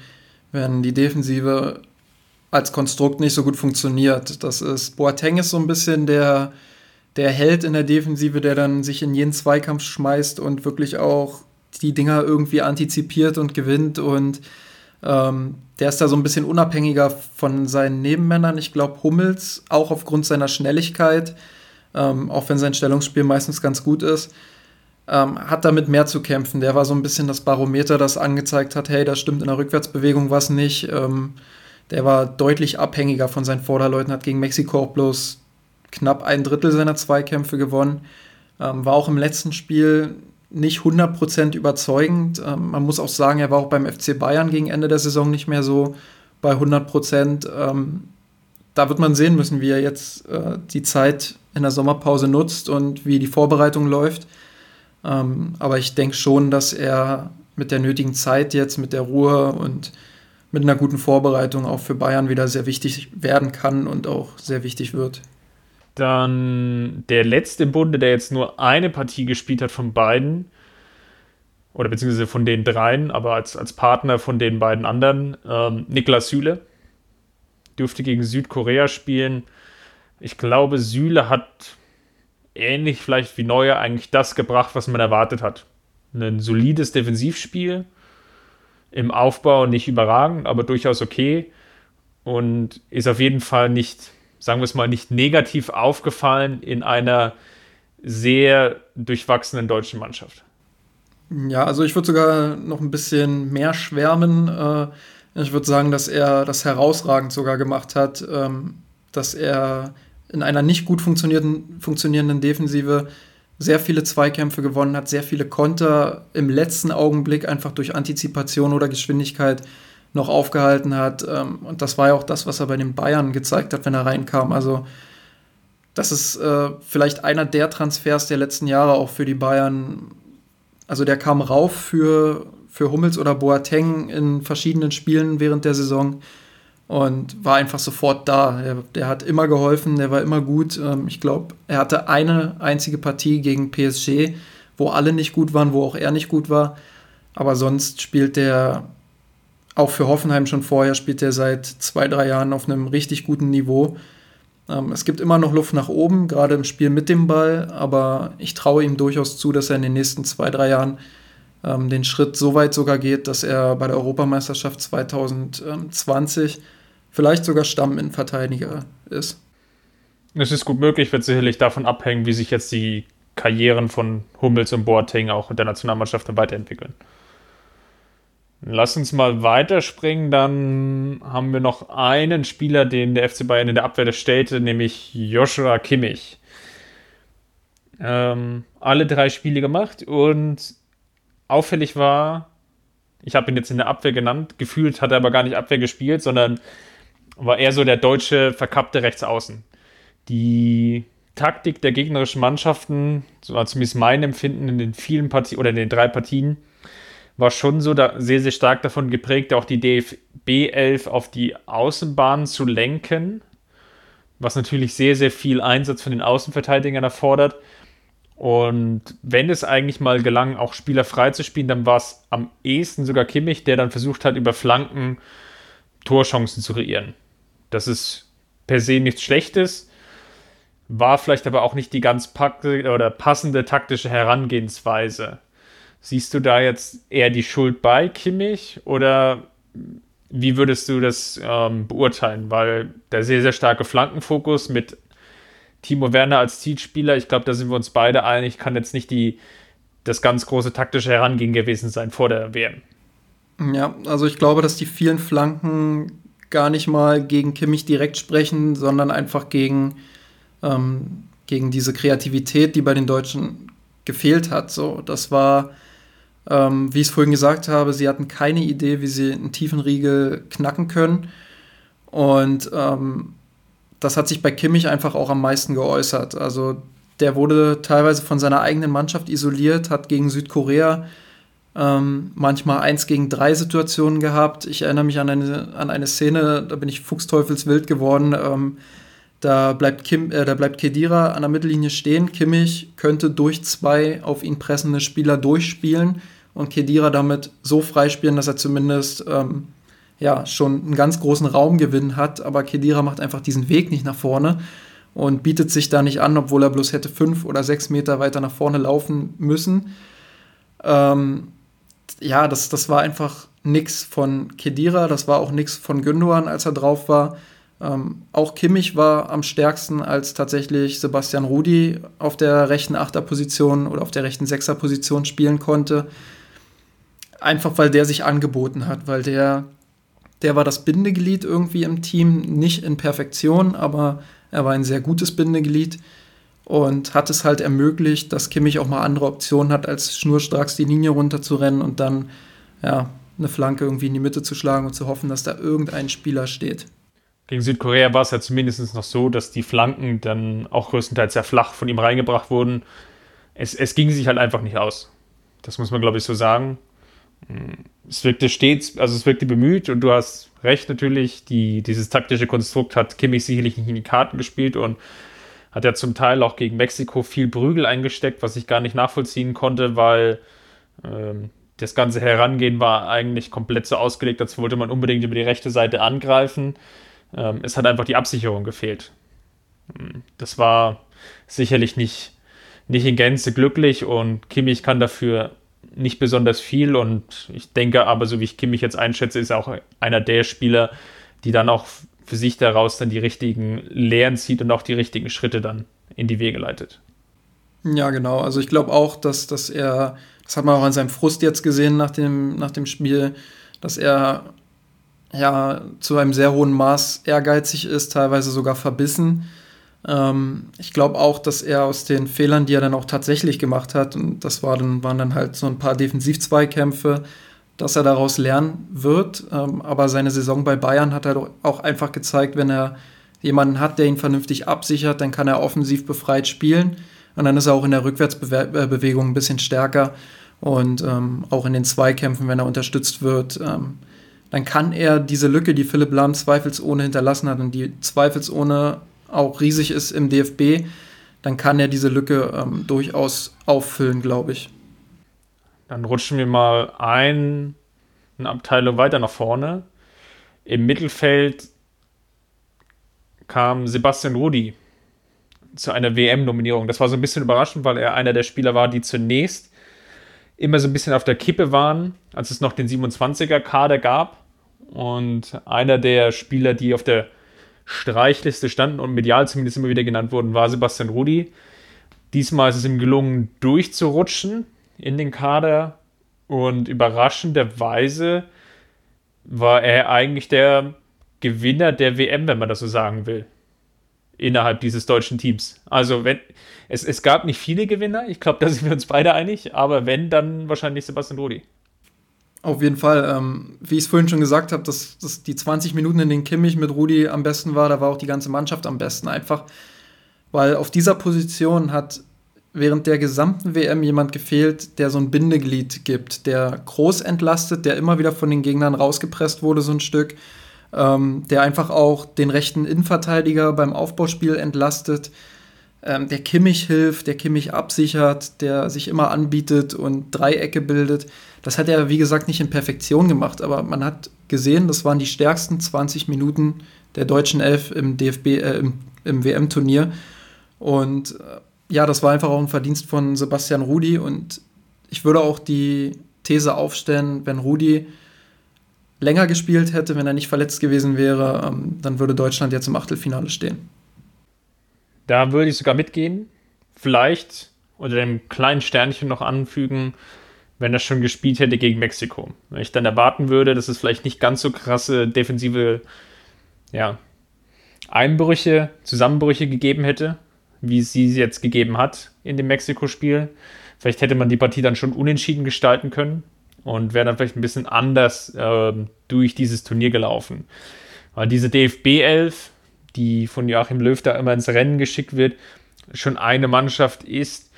Speaker 2: wenn die Defensive als Konstrukt nicht so gut funktioniert. Das ist, Boateng ist so ein bisschen der, der Held in der Defensive, der dann sich in jeden Zweikampf schmeißt und wirklich auch die Dinger irgendwie antizipiert und gewinnt und ähm, der ist da so ein bisschen unabhängiger von seinen Nebenmännern. Ich glaube, Hummels, auch aufgrund seiner Schnelligkeit, ähm, auch wenn sein Stellungsspiel meistens ganz gut ist, ähm, hat damit mehr zu kämpfen. Der war so ein bisschen das Barometer, das angezeigt hat, hey, da stimmt in der Rückwärtsbewegung was nicht. Ähm, der war deutlich abhängiger von seinen Vorderleuten, hat gegen Mexiko auch bloß knapp ein Drittel seiner Zweikämpfe gewonnen. Ähm, war auch im letzten Spiel nicht 100% überzeugend. Ähm, man muss auch sagen, er war auch beim FC Bayern gegen Ende der Saison nicht mehr so bei 100%. Ähm, da wird man sehen müssen, wie er jetzt äh, die Zeit in der Sommerpause nutzt und wie die Vorbereitung läuft. Ähm, aber ich denke schon, dass er mit der nötigen Zeit jetzt, mit der Ruhe und mit einer guten Vorbereitung auch für Bayern wieder sehr wichtig werden kann und auch sehr wichtig wird.
Speaker 1: Dann der letzte im Bunde, der jetzt nur eine Partie gespielt hat von beiden, oder beziehungsweise von den dreien, aber als, als Partner von den beiden anderen, ähm, Niklas Süle. Dürfte gegen Südkorea spielen. Ich glaube, Süle hat ähnlich vielleicht wie Neuer eigentlich das gebracht, was man erwartet hat. Ein solides Defensivspiel, im Aufbau nicht überragend, aber durchaus okay und ist auf jeden Fall nicht, sagen wir es mal, nicht negativ aufgefallen in einer sehr durchwachsenen deutschen Mannschaft.
Speaker 2: Ja, also ich würde sogar noch ein bisschen mehr schwärmen. Äh, ich würde sagen, dass er das herausragend sogar gemacht hat, ähm, dass er in einer nicht gut funktionierenden, funktionierenden Defensive sehr viele Zweikämpfe gewonnen hat, sehr viele Konter im letzten Augenblick einfach durch Antizipation oder Geschwindigkeit noch aufgehalten hat. Ähm, und das war ja auch das, was er bei den Bayern gezeigt hat, wenn er reinkam. Also das ist äh, vielleicht einer der Transfers der letzten Jahre auch für die Bayern, also der kam rauf für, für Hummels oder Boateng in verschiedenen Spielen während der Saison und war einfach sofort da. Er, der hat immer geholfen, der war immer gut. Ähm, ich glaube, er hatte eine einzige Partie gegen PSG, wo alle nicht gut waren, wo auch er nicht gut war. Aber sonst spielt der auch für Hoffenheim schon vorher, spielt er seit zwei, drei Jahren auf einem richtig guten Niveau. Ähm, es gibt immer noch Luft nach oben, gerade im Spiel mit dem Ball, aber ich traue ihm durchaus zu, dass er in den nächsten zwei, drei Jahren ähm, den Schritt so weit sogar geht, dass er bei der Europameisterschaft 2020 vielleicht sogar Stamminnenverteidiger ist.
Speaker 1: Es ist gut möglich, wird sicherlich davon abhängen, wie sich jetzt die Karrieren von Hummels und Boateng auch in der Nationalmannschaft weiterentwickeln. Lass uns mal weiterspringen. Dann haben wir noch einen Spieler, den der FC Bayern in der Abwehr stellte, nämlich Joshua Kimmich. Ähm, alle drei Spiele gemacht und auffällig war, ich habe ihn jetzt in der Abwehr genannt, gefühlt hat er aber gar nicht Abwehr gespielt, sondern war eher so der deutsche verkappte Rechtsaußen. Die Taktik der gegnerischen Mannschaften, so war zumindest mein Empfinden in den vielen Partien oder in den drei Partien, war schon so da sehr, sehr stark davon geprägt, auch die DFB 11 auf die Außenbahn zu lenken, was natürlich sehr, sehr viel Einsatz von den Außenverteidigern erfordert. Und wenn es eigentlich mal gelang, auch Spieler frei zu spielen, dann war es am ehesten sogar Kimmich, der dann versucht hat, über Flanken Torchancen zu kreieren. Das ist per se nichts Schlechtes, war vielleicht aber auch nicht die ganz oder passende taktische Herangehensweise. Siehst du da jetzt eher die Schuld bei Kimmich oder wie würdest du das ähm, beurteilen? Weil der sehr, sehr starke Flankenfokus mit Timo Werner als Zielspieler, ich glaube, da sind wir uns beide einig, kann jetzt nicht die, das ganz große taktische Herangehen gewesen sein vor der WM.
Speaker 2: Ja, also ich glaube, dass die vielen Flanken gar nicht mal gegen Kimmich direkt sprechen, sondern einfach gegen, ähm, gegen diese Kreativität, die bei den Deutschen gefehlt hat. So, das war, ähm, wie ich es vorhin gesagt habe, sie hatten keine Idee, wie sie einen tiefen Riegel knacken können. Und ähm, das hat sich bei Kimmich einfach auch am meisten geäußert. Also der wurde teilweise von seiner eigenen Mannschaft isoliert, hat gegen Südkorea ähm, manchmal eins gegen drei Situationen gehabt. Ich erinnere mich an eine, an eine Szene, da bin ich fuchsteufelswild geworden. Ähm, da bleibt, Kim, äh, da bleibt Kedira an der Mittellinie stehen. Kimmich könnte durch zwei auf ihn pressende Spieler durchspielen und Kedira damit so freispielen, dass er zumindest ähm, ja, schon einen ganz großen Raumgewinn hat. Aber Kedira macht einfach diesen Weg nicht nach vorne und bietet sich da nicht an, obwohl er bloß hätte fünf oder sechs Meter weiter nach vorne laufen müssen. Ähm, ja, das, das war einfach nix von Kedira, das war auch nix von Gündogan, als er drauf war. Ähm, auch Kimmich war am stärksten, als tatsächlich Sebastian Rudi auf der rechten Achterposition oder auf der rechten Sechserposition spielen konnte. Einfach weil der sich angeboten hat, weil der, der war das Bindeglied irgendwie im Team, nicht in Perfektion, aber er war ein sehr gutes Bindeglied und hat es halt ermöglicht, dass Kimmich auch mal andere Optionen hat, als schnurstracks die Linie runterzurennen und dann ja, eine Flanke irgendwie in die Mitte zu schlagen und zu hoffen, dass da irgendein Spieler steht.
Speaker 1: Gegen Südkorea war es ja zumindest noch so, dass die Flanken dann auch größtenteils sehr flach von ihm reingebracht wurden. es, es ging sich halt einfach nicht aus. Das muss man, glaube ich, so sagen. Es wirkte stets, also es wirkte bemüht und du hast recht natürlich, die, dieses taktische Konstrukt hat Kimmich sicherlich nicht in die Karten gespielt und hat ja zum Teil auch gegen Mexiko viel Prügel eingesteckt, was ich gar nicht nachvollziehen konnte, weil ähm, das ganze Herangehen war eigentlich komplett so ausgelegt, als wollte man unbedingt über die rechte Seite angreifen. Ähm, es hat einfach die Absicherung gefehlt. Hm, das war sicherlich nicht, nicht in Gänze glücklich und Kimmich kann dafür nicht besonders viel und ich denke aber, so wie ich Kimmich jetzt einschätze, ist er auch einer der Spieler, die dann auch für sich daraus dann die richtigen Lehren zieht und auch die richtigen Schritte dann in die Wege leitet.
Speaker 2: Ja, genau. Also ich glaube auch, dass, dass er, das hat man auch an seinem Frust jetzt gesehen nach dem, nach dem Spiel, dass er ja zu einem sehr hohen Maß ehrgeizig ist, teilweise sogar verbissen. Ähm, ich glaube auch, dass er aus den Fehlern, die er dann auch tatsächlich gemacht hat, und das war dann, waren dann halt so ein paar Defensiv-Zweikämpfe, dass er daraus lernen wird. Ähm, aber seine Saison bei Bayern hat er auch einfach gezeigt, wenn er jemanden hat, der ihn vernünftig absichert, dann kann er offensiv befreit spielen. Und dann ist er auch in der Rückwärtsbewegung ein bisschen stärker. Und ähm, auch in den Zweikämpfen, wenn er unterstützt wird, ähm, dann kann er diese Lücke, die Philipp Lahm zweifelsohne hinterlassen hat und die zweifelsohne auch riesig ist im DFB, dann kann er diese Lücke ähm, durchaus auffüllen, glaube ich.
Speaker 1: Dann rutschen wir mal ein, eine Abteilung weiter nach vorne. Im Mittelfeld kam Sebastian Rudi zu einer WM-Nominierung. Das war so ein bisschen überraschend, weil er einer der Spieler war, die zunächst immer so ein bisschen auf der Kippe waren, als es noch den 27er-Kader gab. Und einer der Spieler, die auf der Streichliste standen und medial zumindest immer wieder genannt wurden, war Sebastian Rudi. Diesmal ist es ihm gelungen, durchzurutschen in den Kader und überraschenderweise war er eigentlich der Gewinner der WM, wenn man das so sagen will, innerhalb dieses deutschen Teams. Also wenn es, es gab nicht viele Gewinner, ich glaube, da sind wir uns beide einig, aber wenn, dann wahrscheinlich Sebastian Rudi.
Speaker 2: Auf jeden Fall. Ähm, wie ich es vorhin schon gesagt habe, dass, dass die 20 Minuten in den Kimmich mit Rudi am besten war, da war auch die ganze Mannschaft am besten. Einfach, weil auf dieser Position hat während der gesamten WM jemand gefehlt, der so ein Bindeglied gibt, der groß entlastet, der immer wieder von den Gegnern rausgepresst wurde, so ein Stück, ähm, der einfach auch den rechten Innenverteidiger beim Aufbauspiel entlastet, ähm, der Kimmich hilft, der Kimmich absichert, der sich immer anbietet und Dreiecke bildet. Das hat er, wie gesagt, nicht in Perfektion gemacht, aber man hat gesehen, das waren die stärksten 20 Minuten der deutschen Elf im äh, im, im WM-Turnier. Und äh, ja, das war einfach auch ein Verdienst von Sebastian Rudi. Und ich würde auch die These aufstellen, wenn Rudi länger gespielt hätte, wenn er nicht verletzt gewesen wäre, ähm, dann würde Deutschland jetzt im Achtelfinale stehen.
Speaker 1: Da würde ich sogar mitgehen. Vielleicht unter dem kleinen Sternchen noch anfügen, wenn er schon gespielt hätte gegen Mexiko. Wenn ich dann erwarten würde, dass es vielleicht nicht ganz so krasse defensive ja, Einbrüche, Zusammenbrüche gegeben hätte, wie es sie jetzt gegeben hat in dem Mexiko-Spiel. Vielleicht hätte man die Partie dann schon unentschieden gestalten können und wäre dann vielleicht ein bisschen anders äh, durch dieses Turnier gelaufen. Weil diese DFB 11 die von Joachim Löw da immer ins Rennen geschickt wird, schon eine Mannschaft ist,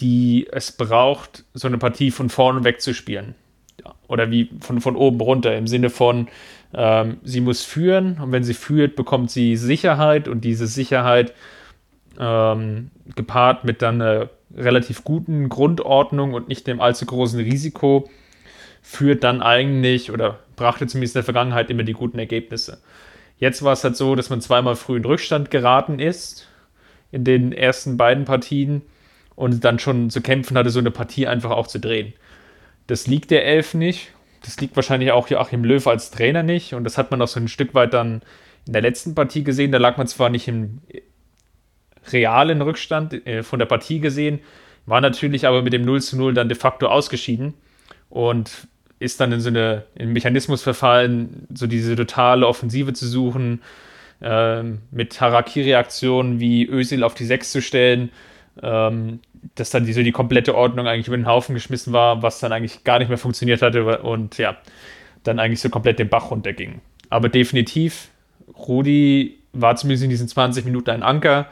Speaker 1: die es braucht, so eine Partie von vorne weg zu spielen. Oder wie von, von oben runter, im Sinne von, ähm, sie muss führen und wenn sie führt, bekommt sie Sicherheit und diese Sicherheit ähm, gepaart mit dann einer relativ guten Grundordnung und nicht dem allzu großen Risiko führt dann eigentlich oder brachte zumindest in der Vergangenheit immer die guten Ergebnisse. Jetzt war es halt so, dass man zweimal früh in Rückstand geraten ist in den ersten beiden Partien und dann schon zu kämpfen hatte, so eine Partie einfach auch zu drehen. Das liegt der Elf nicht. Das liegt wahrscheinlich auch Joachim Löw als Trainer nicht. Und das hat man auch so ein Stück weit dann in der letzten Partie gesehen. Da lag man zwar nicht im realen Rückstand äh, von der Partie gesehen, war natürlich aber mit dem 0 zu 0 dann de facto ausgeschieden. Und ist dann in so eine, in Mechanismus verfallen, so diese totale Offensive zu suchen, ähm, mit Harakiri-Aktionen wie Özil auf die 6 zu stellen, ähm, dass dann die, so die komplette Ordnung eigentlich über den Haufen geschmissen war, was dann eigentlich gar nicht mehr funktioniert hatte und ja, dann eigentlich so komplett den Bach runterging. Aber definitiv, Rudi war zumindest in diesen 20 Minuten ein Anker,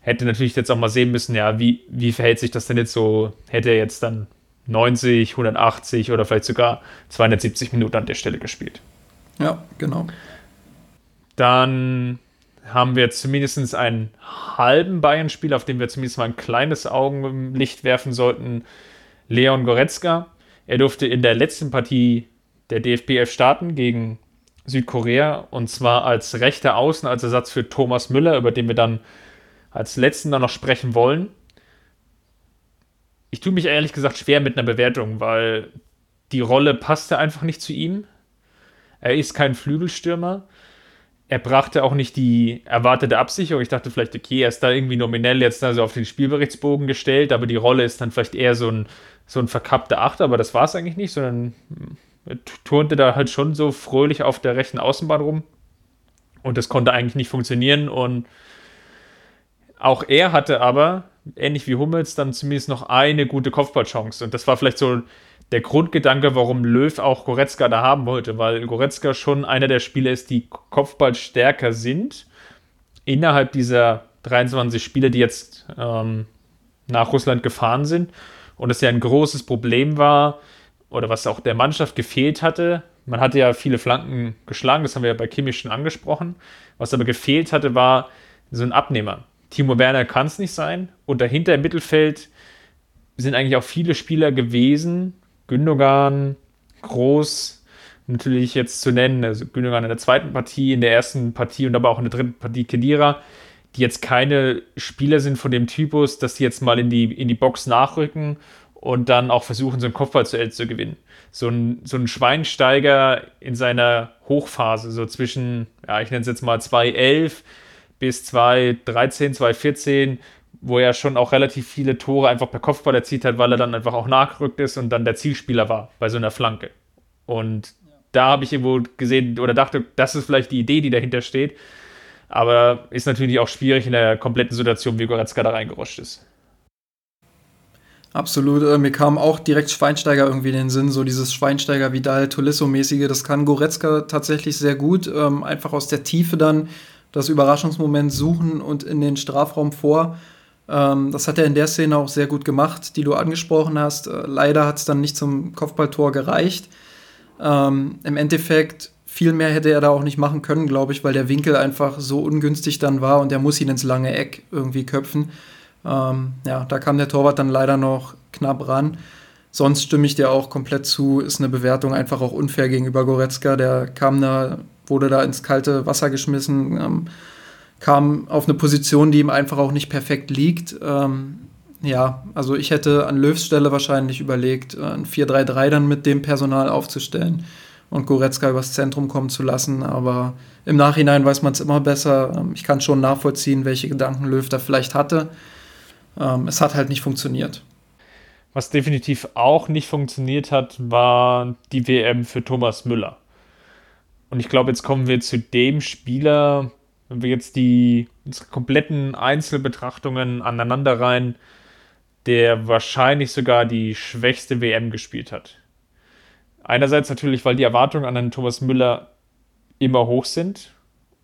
Speaker 1: hätte natürlich jetzt auch mal sehen müssen, ja, wie, wie verhält sich das denn jetzt so? Hätte er jetzt dann 90, 180 oder vielleicht sogar 270 Minuten an der Stelle gespielt.
Speaker 2: Ja, genau.
Speaker 1: Dann haben wir zumindest einen halben Bayern-Spiel, auf den wir zumindest mal ein kleines Augenlicht werfen sollten. Leon Goretzka. Er durfte in der letzten Partie der DFBF starten gegen Südkorea und zwar als rechter Außen, als Ersatz für Thomas Müller, über den wir dann als letzten dann noch sprechen wollen. Ich tue mich ehrlich gesagt schwer mit einer Bewertung, weil die Rolle passte einfach nicht zu ihm. Er ist kein Flügelstürmer. Er brachte auch nicht die erwartete Absicherung. Ich dachte vielleicht, okay, er ist da irgendwie nominell jetzt also auf den Spielberichtsbogen gestellt, aber die Rolle ist dann vielleicht eher so ein, so ein verkappter Achter, aber das war es eigentlich nicht, sondern er turnte da halt schon so fröhlich auf der rechten Außenbahn rum. Und das konnte eigentlich nicht funktionieren. Und auch er hatte aber, ähnlich wie Hummels, dann zumindest noch eine gute Kopfballchance. Und das war vielleicht so der Grundgedanke, warum Löw auch Goretzka da haben wollte, weil Goretzka schon einer der Spieler ist, die Kopfball stärker sind. Innerhalb dieser 23 Spiele, die jetzt ähm, nach Russland gefahren sind. Und es ja ein großes Problem war, oder was auch der Mannschaft gefehlt hatte. Man hatte ja viele Flanken geschlagen, das haben wir ja bei Kimmich schon angesprochen. Was aber gefehlt hatte, war so ein Abnehmer. Timo Werner kann es nicht sein. Und dahinter im Mittelfeld sind eigentlich auch viele Spieler gewesen, Gündogan, Groß, natürlich jetzt zu nennen, also Gündogan in der zweiten Partie, in der ersten Partie und aber auch in der dritten Partie Kedira, die jetzt keine Spieler sind von dem Typus, dass die jetzt mal in die, in die Box nachrücken und dann auch versuchen, so ein Kopfballduell zu gewinnen. So ein, so ein Schweinsteiger in seiner Hochphase, so zwischen, ja, ich nenne es jetzt mal 2.11 bis 2.13, 2.14, wo er schon auch relativ viele Tore einfach per Kopfball erzielt hat, weil er dann einfach auch nachgerückt ist und dann der Zielspieler war bei so einer Flanke. Und da habe ich irgendwo gesehen oder dachte, das ist vielleicht die Idee, die dahinter steht. Aber ist natürlich auch schwierig in der kompletten Situation, wie Goretzka da reingerutscht ist.
Speaker 2: Absolut. Äh, mir kam auch direkt Schweinsteiger irgendwie in den Sinn, so dieses Schweinsteiger Vidal Tolisso-mäßige. Das kann Goretzka tatsächlich sehr gut. Ähm, einfach aus der Tiefe dann das Überraschungsmoment suchen und in den Strafraum vor. Ähm, das hat er in der Szene auch sehr gut gemacht, die du angesprochen hast. Äh, leider hat es dann nicht zum Kopfballtor gereicht. Ähm, Im Endeffekt viel mehr hätte er da auch nicht machen können, glaube ich, weil der Winkel einfach so ungünstig dann war und er muss ihn ins lange Eck irgendwie köpfen. Ähm, ja, da kam der Torwart dann leider noch knapp ran. Sonst stimme ich dir auch komplett zu, ist eine Bewertung einfach auch unfair gegenüber Goretzka. Der kam da, wurde da ins kalte Wasser geschmissen, ähm, kam auf eine Position, die ihm einfach auch nicht perfekt liegt. Ähm, ja, also ich hätte an Löws Stelle wahrscheinlich überlegt, äh, ein 4-3-3 dann mit dem Personal aufzustellen und Goretzka übers Zentrum kommen zu lassen. Aber im Nachhinein weiß man es immer besser. Ähm, ich kann schon nachvollziehen, welche Gedanken Löw da vielleicht hatte. Ähm, es hat halt nicht funktioniert.
Speaker 1: Was definitiv auch nicht funktioniert hat, war die WM für Thomas Müller. Und ich glaube, jetzt kommen wir zu dem Spieler, wenn wir jetzt die kompletten Einzelbetrachtungen aneinander rein, der wahrscheinlich sogar die schwächste WM gespielt hat. Einerseits natürlich, weil die Erwartungen an einen Thomas Müller immer hoch sind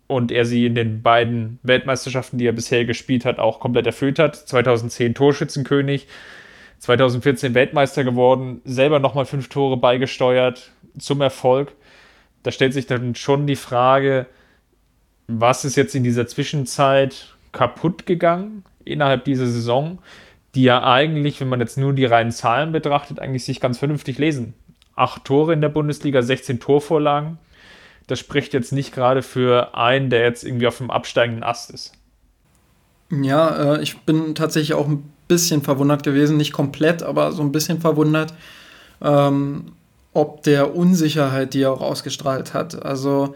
Speaker 1: und er sie in den beiden Weltmeisterschaften, die er bisher gespielt hat, auch komplett erfüllt hat. 2010 Torschützenkönig, 2014 Weltmeister geworden, selber nochmal fünf Tore beigesteuert zum Erfolg. Da stellt sich dann schon die Frage, was ist jetzt in dieser Zwischenzeit kaputt gegangen innerhalb dieser Saison, die ja eigentlich, wenn man jetzt nur die reinen Zahlen betrachtet, eigentlich sich ganz vernünftig lesen. Acht Tore in der Bundesliga, 16 Torvorlagen. Das spricht jetzt nicht gerade für einen, der jetzt irgendwie auf dem absteigenden Ast ist.
Speaker 2: Ja, äh, ich bin tatsächlich auch ein bisschen verwundert gewesen, nicht komplett, aber so ein bisschen verwundert, ähm, ob der Unsicherheit, die er auch ausgestrahlt hat. Also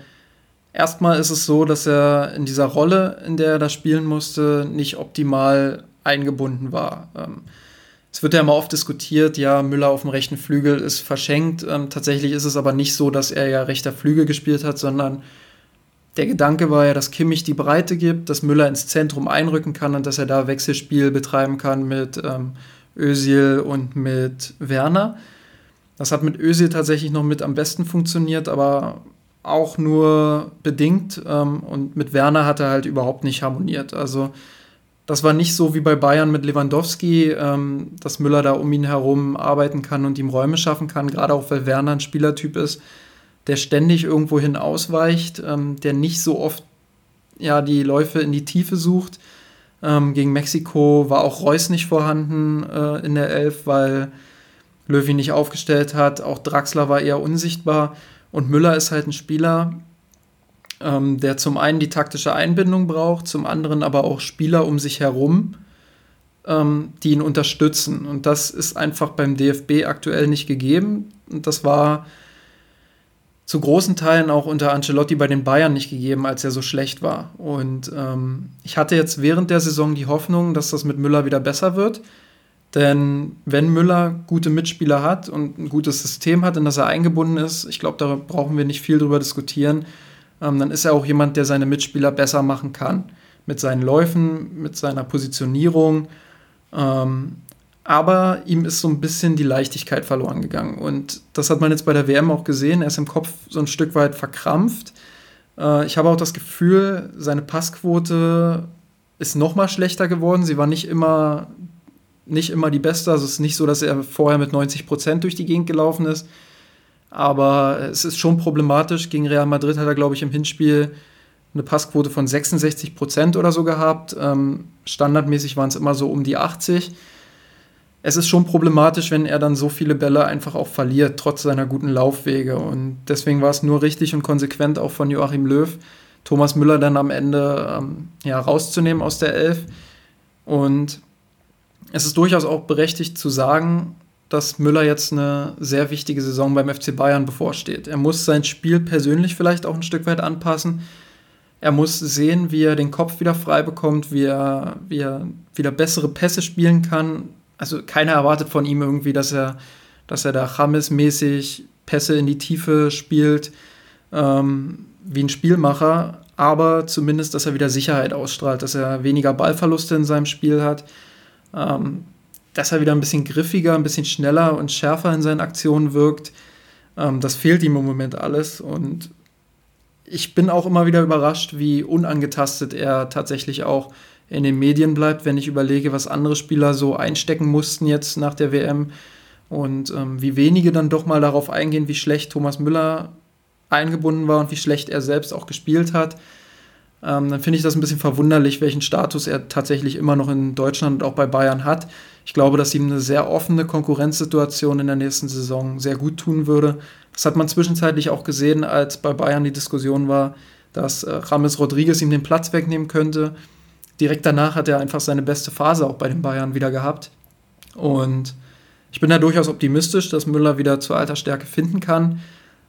Speaker 2: Erstmal ist es so, dass er in dieser Rolle, in der er da spielen musste, nicht optimal eingebunden war. Ähm, es wird ja immer oft diskutiert, ja, Müller auf dem rechten Flügel ist verschenkt. Ähm, tatsächlich ist es aber nicht so, dass er ja rechter Flügel gespielt hat, sondern der Gedanke war ja, dass Kimmich die Breite gibt, dass Müller ins Zentrum einrücken kann und dass er da Wechselspiel betreiben kann mit ähm, Özil und mit Werner. Das hat mit Özil tatsächlich noch mit am besten funktioniert, aber auch nur bedingt. Ähm, und mit Werner hat er halt überhaupt nicht harmoniert. Also das war nicht so wie bei Bayern mit Lewandowski, ähm, dass Müller da um ihn herum arbeiten kann und ihm Räume schaffen kann, gerade auch weil Werner ein Spielertyp ist, der ständig irgendwohin ausweicht, ähm, der nicht so oft ja, die Läufe in die Tiefe sucht. Ähm, gegen Mexiko war auch Reus nicht vorhanden äh, in der Elf, weil Löwy nicht aufgestellt hat. Auch Draxler war eher unsichtbar. Und Müller ist halt ein Spieler, ähm, der zum einen die taktische Einbindung braucht, zum anderen aber auch Spieler um sich herum, ähm, die ihn unterstützen. Und das ist einfach beim DFB aktuell nicht gegeben. Und das war zu großen Teilen auch unter Ancelotti bei den Bayern nicht gegeben, als er so schlecht war. Und ähm, ich hatte jetzt während der Saison die Hoffnung, dass das mit Müller wieder besser wird. Denn wenn Müller gute Mitspieler hat und ein gutes System hat, in das er eingebunden ist, ich glaube, da brauchen wir nicht viel drüber diskutieren, ähm, dann ist er auch jemand, der seine Mitspieler besser machen kann. Mit seinen Läufen, mit seiner Positionierung. Ähm, aber ihm ist so ein bisschen die Leichtigkeit verloren gegangen. Und das hat man jetzt bei der WM auch gesehen. Er ist im Kopf so ein Stück weit verkrampft. Äh, ich habe auch das Gefühl, seine Passquote ist noch mal schlechter geworden. Sie war nicht immer, nicht immer die beste. Also es ist nicht so, dass er vorher mit 90 Prozent durch die Gegend gelaufen ist. Aber es ist schon problematisch. Gegen Real Madrid hat er, glaube ich, im Hinspiel eine Passquote von 66 Prozent oder so gehabt. Ähm, standardmäßig waren es immer so um die 80. Es ist schon problematisch, wenn er dann so viele Bälle einfach auch verliert, trotz seiner guten Laufwege. Und deswegen war es nur richtig und konsequent auch von Joachim Löw, Thomas Müller dann am Ende ähm, ja, rauszunehmen aus der Elf. Und es ist durchaus auch berechtigt zu sagen, dass Müller jetzt eine sehr wichtige Saison beim FC Bayern bevorsteht. Er muss sein Spiel persönlich vielleicht auch ein Stück weit anpassen. Er muss sehen, wie er den Kopf wieder frei bekommt, wie er, wie er wieder bessere Pässe spielen kann. Also keiner erwartet von ihm irgendwie, dass er, dass er da Chames-mäßig Pässe in die Tiefe spielt, ähm, wie ein Spielmacher, aber zumindest, dass er wieder Sicherheit ausstrahlt, dass er weniger Ballverluste in seinem Spiel hat. Ähm, dass er wieder ein bisschen griffiger, ein bisschen schneller und schärfer in seinen Aktionen wirkt. Ähm, das fehlt ihm im Moment alles. Und ich bin auch immer wieder überrascht, wie unangetastet er tatsächlich auch in den Medien bleibt, wenn ich überlege, was andere Spieler so einstecken mussten jetzt nach der WM und ähm, wie wenige dann doch mal darauf eingehen, wie schlecht Thomas Müller eingebunden war und wie schlecht er selbst auch gespielt hat ähm, dann finde ich das ein bisschen verwunderlich, welchen Status er tatsächlich immer noch in Deutschland und auch bei Bayern hat. Ich glaube, dass ihm eine sehr offene Konkurrenzsituation in der nächsten Saison sehr gut tun würde. Das hat man zwischenzeitlich auch gesehen, als bei Bayern die Diskussion war, dass äh, James Rodriguez ihm den Platz wegnehmen könnte. Direkt danach hat er einfach seine beste Phase auch bei den Bayern wieder gehabt. Und ich bin da durchaus optimistisch, dass Müller wieder zur alter Stärke finden kann.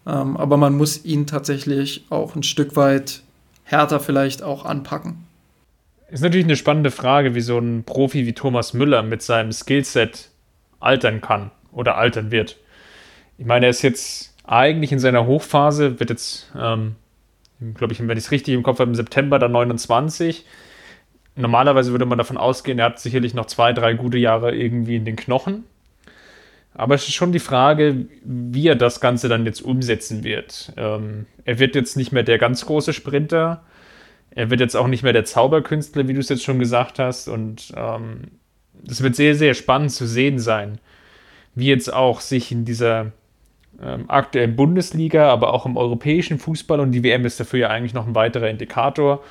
Speaker 2: Ähm, aber man muss ihn tatsächlich auch ein Stück weit härter vielleicht auch anpacken.
Speaker 1: Ist natürlich eine spannende Frage, wie so ein Profi wie Thomas Müller mit seinem Skillset altern kann oder altern wird. Ich meine, er ist jetzt eigentlich in seiner Hochphase, wird jetzt, ähm, glaube ich, wenn ich es richtig im Kopf habe, im September dann 29. Normalerweise würde man davon ausgehen, er hat sicherlich noch zwei, drei gute Jahre irgendwie in den Knochen. Aber es ist schon die Frage, wie er das Ganze dann jetzt umsetzen wird. Ähm, er wird jetzt nicht mehr der ganz große Sprinter. Er wird jetzt auch nicht mehr der Zauberkünstler, wie du es jetzt schon gesagt hast. Und ähm, es wird sehr, sehr spannend zu sehen sein, wie jetzt auch sich in dieser ähm, aktuellen Bundesliga, aber auch im europäischen Fußball und die WM ist dafür ja eigentlich noch ein weiterer Indikator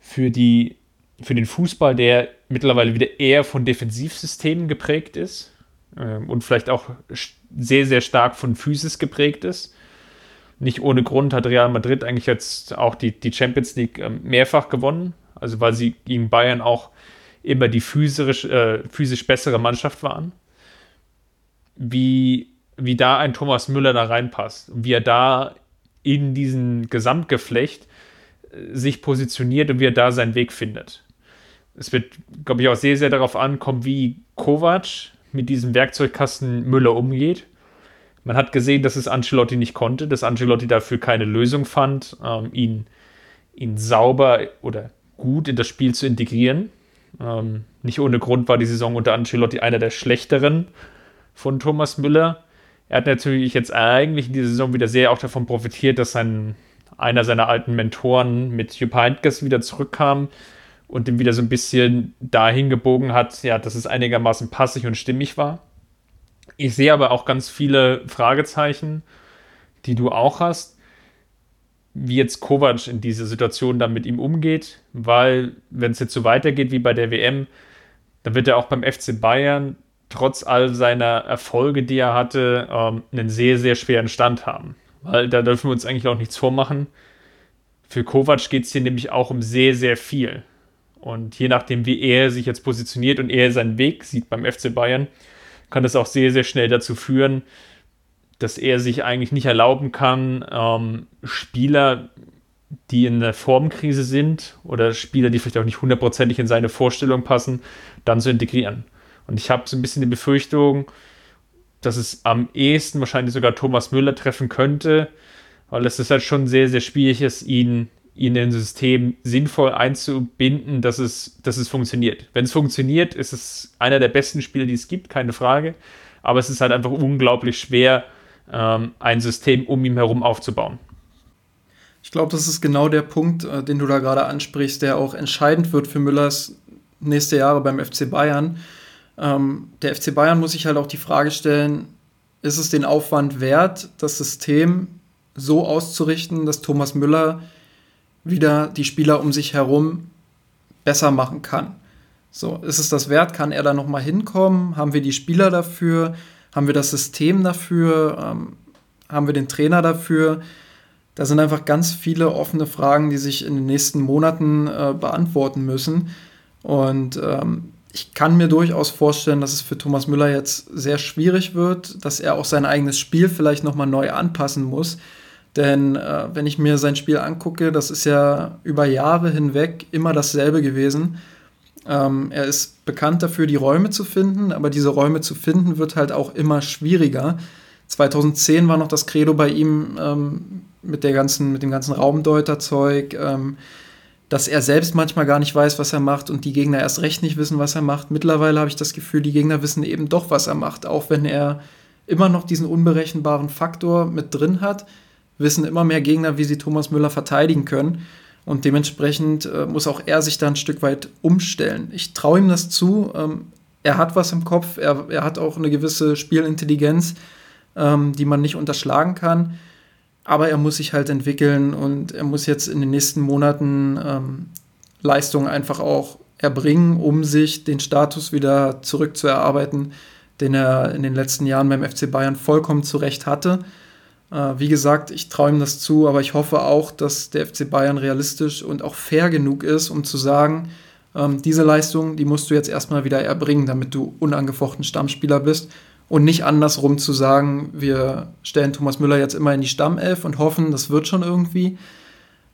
Speaker 1: für, die, für den Fußball, der mittlerweile wieder eher von Defensivsystemen geprägt ist ähm, und vielleicht auch sehr, sehr stark von Physis geprägt ist. Nicht ohne Grund hat Real Madrid eigentlich jetzt auch die, die Champions League ähm, mehrfach gewonnen, also weil sie gegen Bayern auch immer die physisch, äh, physisch bessere Mannschaft waren. Wie, wie da ein Thomas Müller da reinpasst wie er da in diesem Gesamtgeflecht äh, sich positioniert und wie er da seinen Weg findet. Es wird, glaube ich, auch sehr, sehr darauf ankommen, wie Kovac mit diesem Werkzeugkasten Müller umgeht. Man hat gesehen, dass es Ancelotti nicht konnte, dass Ancelotti dafür keine Lösung fand, ähm, ihn, ihn sauber oder gut in das Spiel zu integrieren. Ähm, nicht ohne Grund war die Saison unter Ancelotti einer der schlechteren von Thomas Müller. Er hat natürlich jetzt eigentlich in dieser Saison wieder sehr auch davon profitiert, dass sein, einer seiner alten Mentoren mit Jupp Heynckes wieder zurückkam und den wieder so ein bisschen dahin gebogen hat, ja, dass es einigermaßen passig und stimmig war. Ich sehe aber auch ganz viele Fragezeichen, die du auch hast, wie jetzt Kovac in dieser Situation dann mit ihm umgeht, weil wenn es jetzt so weitergeht wie bei der WM, dann wird er auch beim FC Bayern trotz all seiner Erfolge, die er hatte, ähm, einen sehr, sehr schweren Stand haben. Weil da dürfen wir uns eigentlich auch nichts vormachen. Für Kovac geht es hier nämlich auch um sehr, sehr viel. Und je nachdem, wie er sich jetzt positioniert und er seinen Weg sieht beim FC Bayern, kann das auch sehr, sehr schnell dazu führen, dass er sich eigentlich nicht erlauben kann, ähm, Spieler, die in der Formkrise sind oder Spieler, die vielleicht auch nicht hundertprozentig in seine Vorstellung passen, dann zu integrieren. Und ich habe so ein bisschen die Befürchtung, dass es am ehesten wahrscheinlich sogar Thomas Müller treffen könnte, weil es ist halt schon sehr, sehr schwierig ist, ihn in ein System sinnvoll einzubinden, dass es, dass es funktioniert. Wenn es funktioniert, ist es einer der besten Spieler, die es gibt, keine Frage. Aber es ist halt einfach unglaublich schwer, ähm, ein System um ihn herum aufzubauen.
Speaker 2: Ich glaube, das ist genau der Punkt, äh, den du da gerade ansprichst, der auch entscheidend wird für Müllers nächste Jahre beim FC Bayern. Ähm, der FC Bayern muss sich halt auch die Frage stellen, ist es den Aufwand wert, das System so auszurichten, dass Thomas Müller wieder die Spieler um sich herum besser machen kann. So, ist es das wert? Kann er da nochmal hinkommen? Haben wir die Spieler dafür? Haben wir das System dafür? Ähm, haben wir den Trainer dafür? Da sind einfach ganz viele offene Fragen, die sich in den nächsten Monaten äh, beantworten müssen. Und ähm, ich kann mir durchaus vorstellen, dass es für Thomas Müller jetzt sehr schwierig wird, dass er auch sein eigenes Spiel vielleicht nochmal neu anpassen muss. Denn äh, wenn ich mir sein Spiel angucke, das ist ja über Jahre hinweg immer dasselbe gewesen. Ähm, er ist bekannt dafür, die Räume zu finden, aber diese Räume zu finden wird halt auch immer schwieriger. 2010 war noch das Credo bei ihm ähm, mit, der ganzen, mit dem ganzen Raumdeuterzeug, ähm, dass er selbst manchmal gar nicht weiß, was er macht und die Gegner erst recht nicht wissen, was er macht. Mittlerweile habe ich das Gefühl, die Gegner wissen eben doch, was er macht, auch wenn er immer noch diesen unberechenbaren Faktor mit drin hat wissen immer mehr Gegner, wie sie Thomas Müller verteidigen können. Und dementsprechend äh, muss auch er sich da ein Stück weit umstellen. Ich traue ihm das zu. Ähm, er hat was im Kopf, er, er hat auch eine gewisse Spielintelligenz, ähm, die man nicht unterschlagen kann. Aber er muss sich halt entwickeln und er muss jetzt in den nächsten Monaten ähm, Leistungen einfach auch erbringen, um sich den Status wieder zurückzuerarbeiten, den er in den letzten Jahren beim FC Bayern vollkommen zurecht hatte. Äh, wie gesagt, ich ihm das zu, aber ich hoffe auch, dass der FC Bayern realistisch und auch fair genug ist, um zu sagen, ähm, diese Leistung, die musst du jetzt erstmal wieder erbringen, damit du unangefochten Stammspieler bist. Und nicht andersrum zu sagen, wir stellen Thomas Müller jetzt immer in die Stammelf und hoffen, das wird schon irgendwie,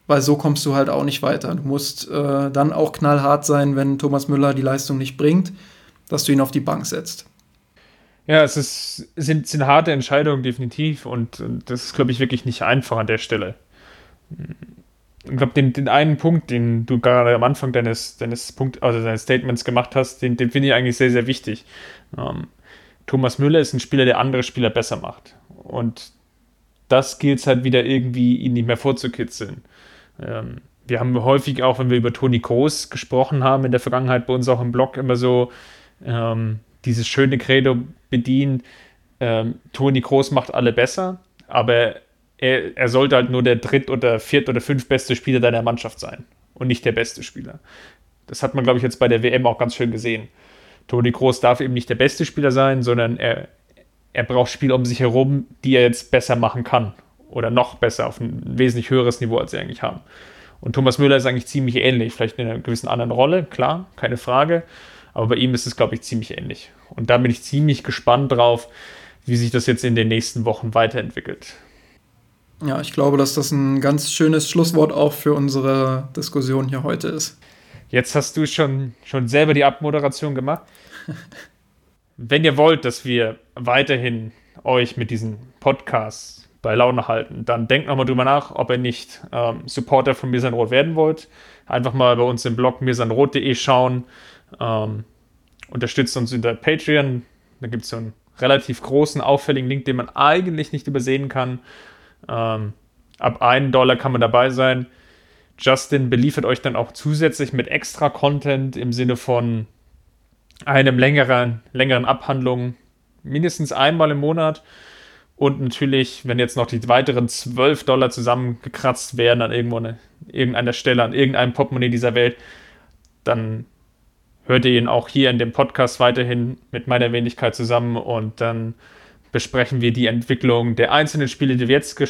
Speaker 2: weil so kommst du halt auch nicht weiter. Du musst äh, dann auch knallhart sein, wenn Thomas Müller die Leistung nicht bringt, dass du ihn auf die Bank setzt.
Speaker 1: Ja, es ist, sind, sind harte Entscheidungen, definitiv. Und, und das ist, glaube ich, wirklich nicht einfach an der Stelle. Ich glaube, den, den einen Punkt, den du gerade am Anfang deines, deines, Punkt, also deines Statements gemacht hast, den, den finde ich eigentlich sehr, sehr wichtig. Ähm, Thomas Müller ist ein Spieler, der andere Spieler besser macht. Und das gilt es halt wieder irgendwie, ihn nicht mehr vorzukitzeln. Ähm, wir haben häufig auch, wenn wir über Toni Groß gesprochen haben in der Vergangenheit bei uns auch im Blog, immer so ähm, dieses schöne Credo bedient, ähm, Toni Groß macht alle besser, aber er, er sollte halt nur der dritt- oder viert- oder fünftbeste Spieler deiner Mannschaft sein und nicht der beste Spieler. Das hat man, glaube ich, jetzt bei der WM auch ganz schön gesehen. Toni Groß darf eben nicht der beste Spieler sein, sondern er, er braucht Spieler um sich herum, die er jetzt besser machen kann. Oder noch besser, auf ein wesentlich höheres Niveau, als sie eigentlich haben. Und Thomas Müller ist eigentlich ziemlich ähnlich, vielleicht in einer gewissen anderen Rolle, klar, keine Frage. Aber bei ihm ist es, glaube ich, ziemlich ähnlich. Und da bin ich ziemlich gespannt drauf, wie sich das jetzt in den nächsten Wochen weiterentwickelt.
Speaker 2: Ja, ich glaube, dass das ein ganz schönes Schlusswort auch für unsere Diskussion hier heute ist.
Speaker 1: Jetzt hast du schon, schon selber die Abmoderation gemacht. Wenn ihr wollt, dass wir weiterhin euch mit diesen Podcasts bei Laune halten, dann denkt nochmal drüber nach, ob ihr nicht ähm, Supporter von Mirsanrot werden wollt. Einfach mal bei uns im Blog mirsanrot.de schauen. Ähm, unterstützt uns unter Patreon. Da gibt es so einen relativ großen, auffälligen Link, den man eigentlich nicht übersehen kann. Ähm, ab 1 Dollar kann man dabei sein. Justin beliefert euch dann auch zusätzlich mit extra Content im Sinne von einem längeren, längeren Abhandlung, mindestens einmal im Monat. Und natürlich, wenn jetzt noch die weiteren 12 Dollar zusammengekratzt werden an irgendwo eine, irgendeiner Stelle, an irgendeinem Portemonnaie dieser Welt, dann hört ihr ihn auch hier in dem Podcast weiterhin mit meiner Wenigkeit zusammen und dann besprechen wir die Entwicklung der einzelnen Spiele, die wir jetzt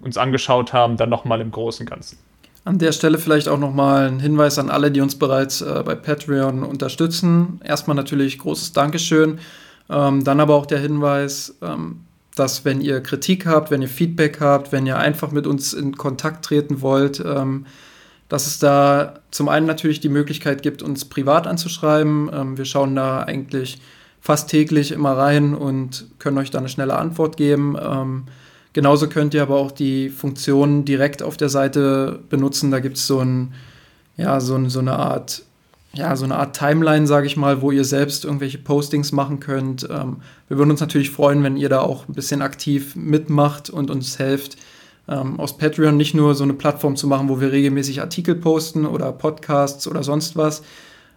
Speaker 1: uns angeschaut haben, dann nochmal im Großen und Ganzen.
Speaker 2: An der Stelle vielleicht auch nochmal ein Hinweis an alle, die uns bereits äh, bei Patreon unterstützen. Erstmal natürlich großes Dankeschön. Ähm, dann aber auch der Hinweis, ähm, dass wenn ihr Kritik habt, wenn ihr Feedback habt, wenn ihr einfach mit uns in Kontakt treten wollt, ähm, dass es da zum einen natürlich die Möglichkeit gibt, uns privat anzuschreiben. Ähm, wir schauen da eigentlich fast täglich immer rein und können euch da eine schnelle Antwort geben. Ähm, genauso könnt ihr aber auch die Funktionen direkt auf der Seite benutzen. Da gibt es so, ein, ja, so, so eine Art ja, so eine Art Timeline, sage ich mal, wo ihr selbst irgendwelche Postings machen könnt. Ähm, wir würden uns natürlich freuen, wenn ihr da auch ein bisschen aktiv mitmacht und uns helft, ähm, aus Patreon nicht nur so eine Plattform zu machen, wo wir regelmäßig Artikel posten oder Podcasts oder sonst was,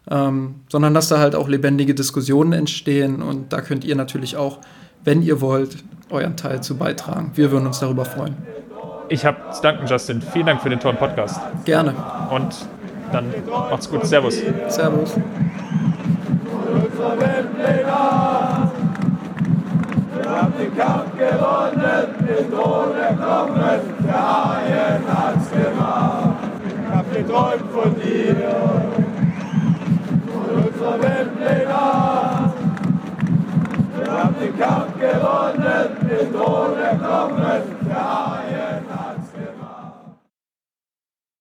Speaker 2: ähm, sondern dass da halt auch lebendige Diskussionen entstehen und da könnt ihr natürlich auch, wenn ihr wollt, euren Teil zu beitragen. Wir würden uns darüber freuen.
Speaker 1: Ich habe zu danken, Justin. Vielen Dank für den tollen Podcast.
Speaker 2: Gerne.
Speaker 1: Und dann macht's gut. Servus.
Speaker 2: Servus. den Kampf gewonnen, mit ohne Knochen, der Haien hat's gemacht. Ich hab geträumt von dir, von unserer Welt Wir haben den Kampf gewonnen, mit ohne Knochen, der Haien hat's gemacht.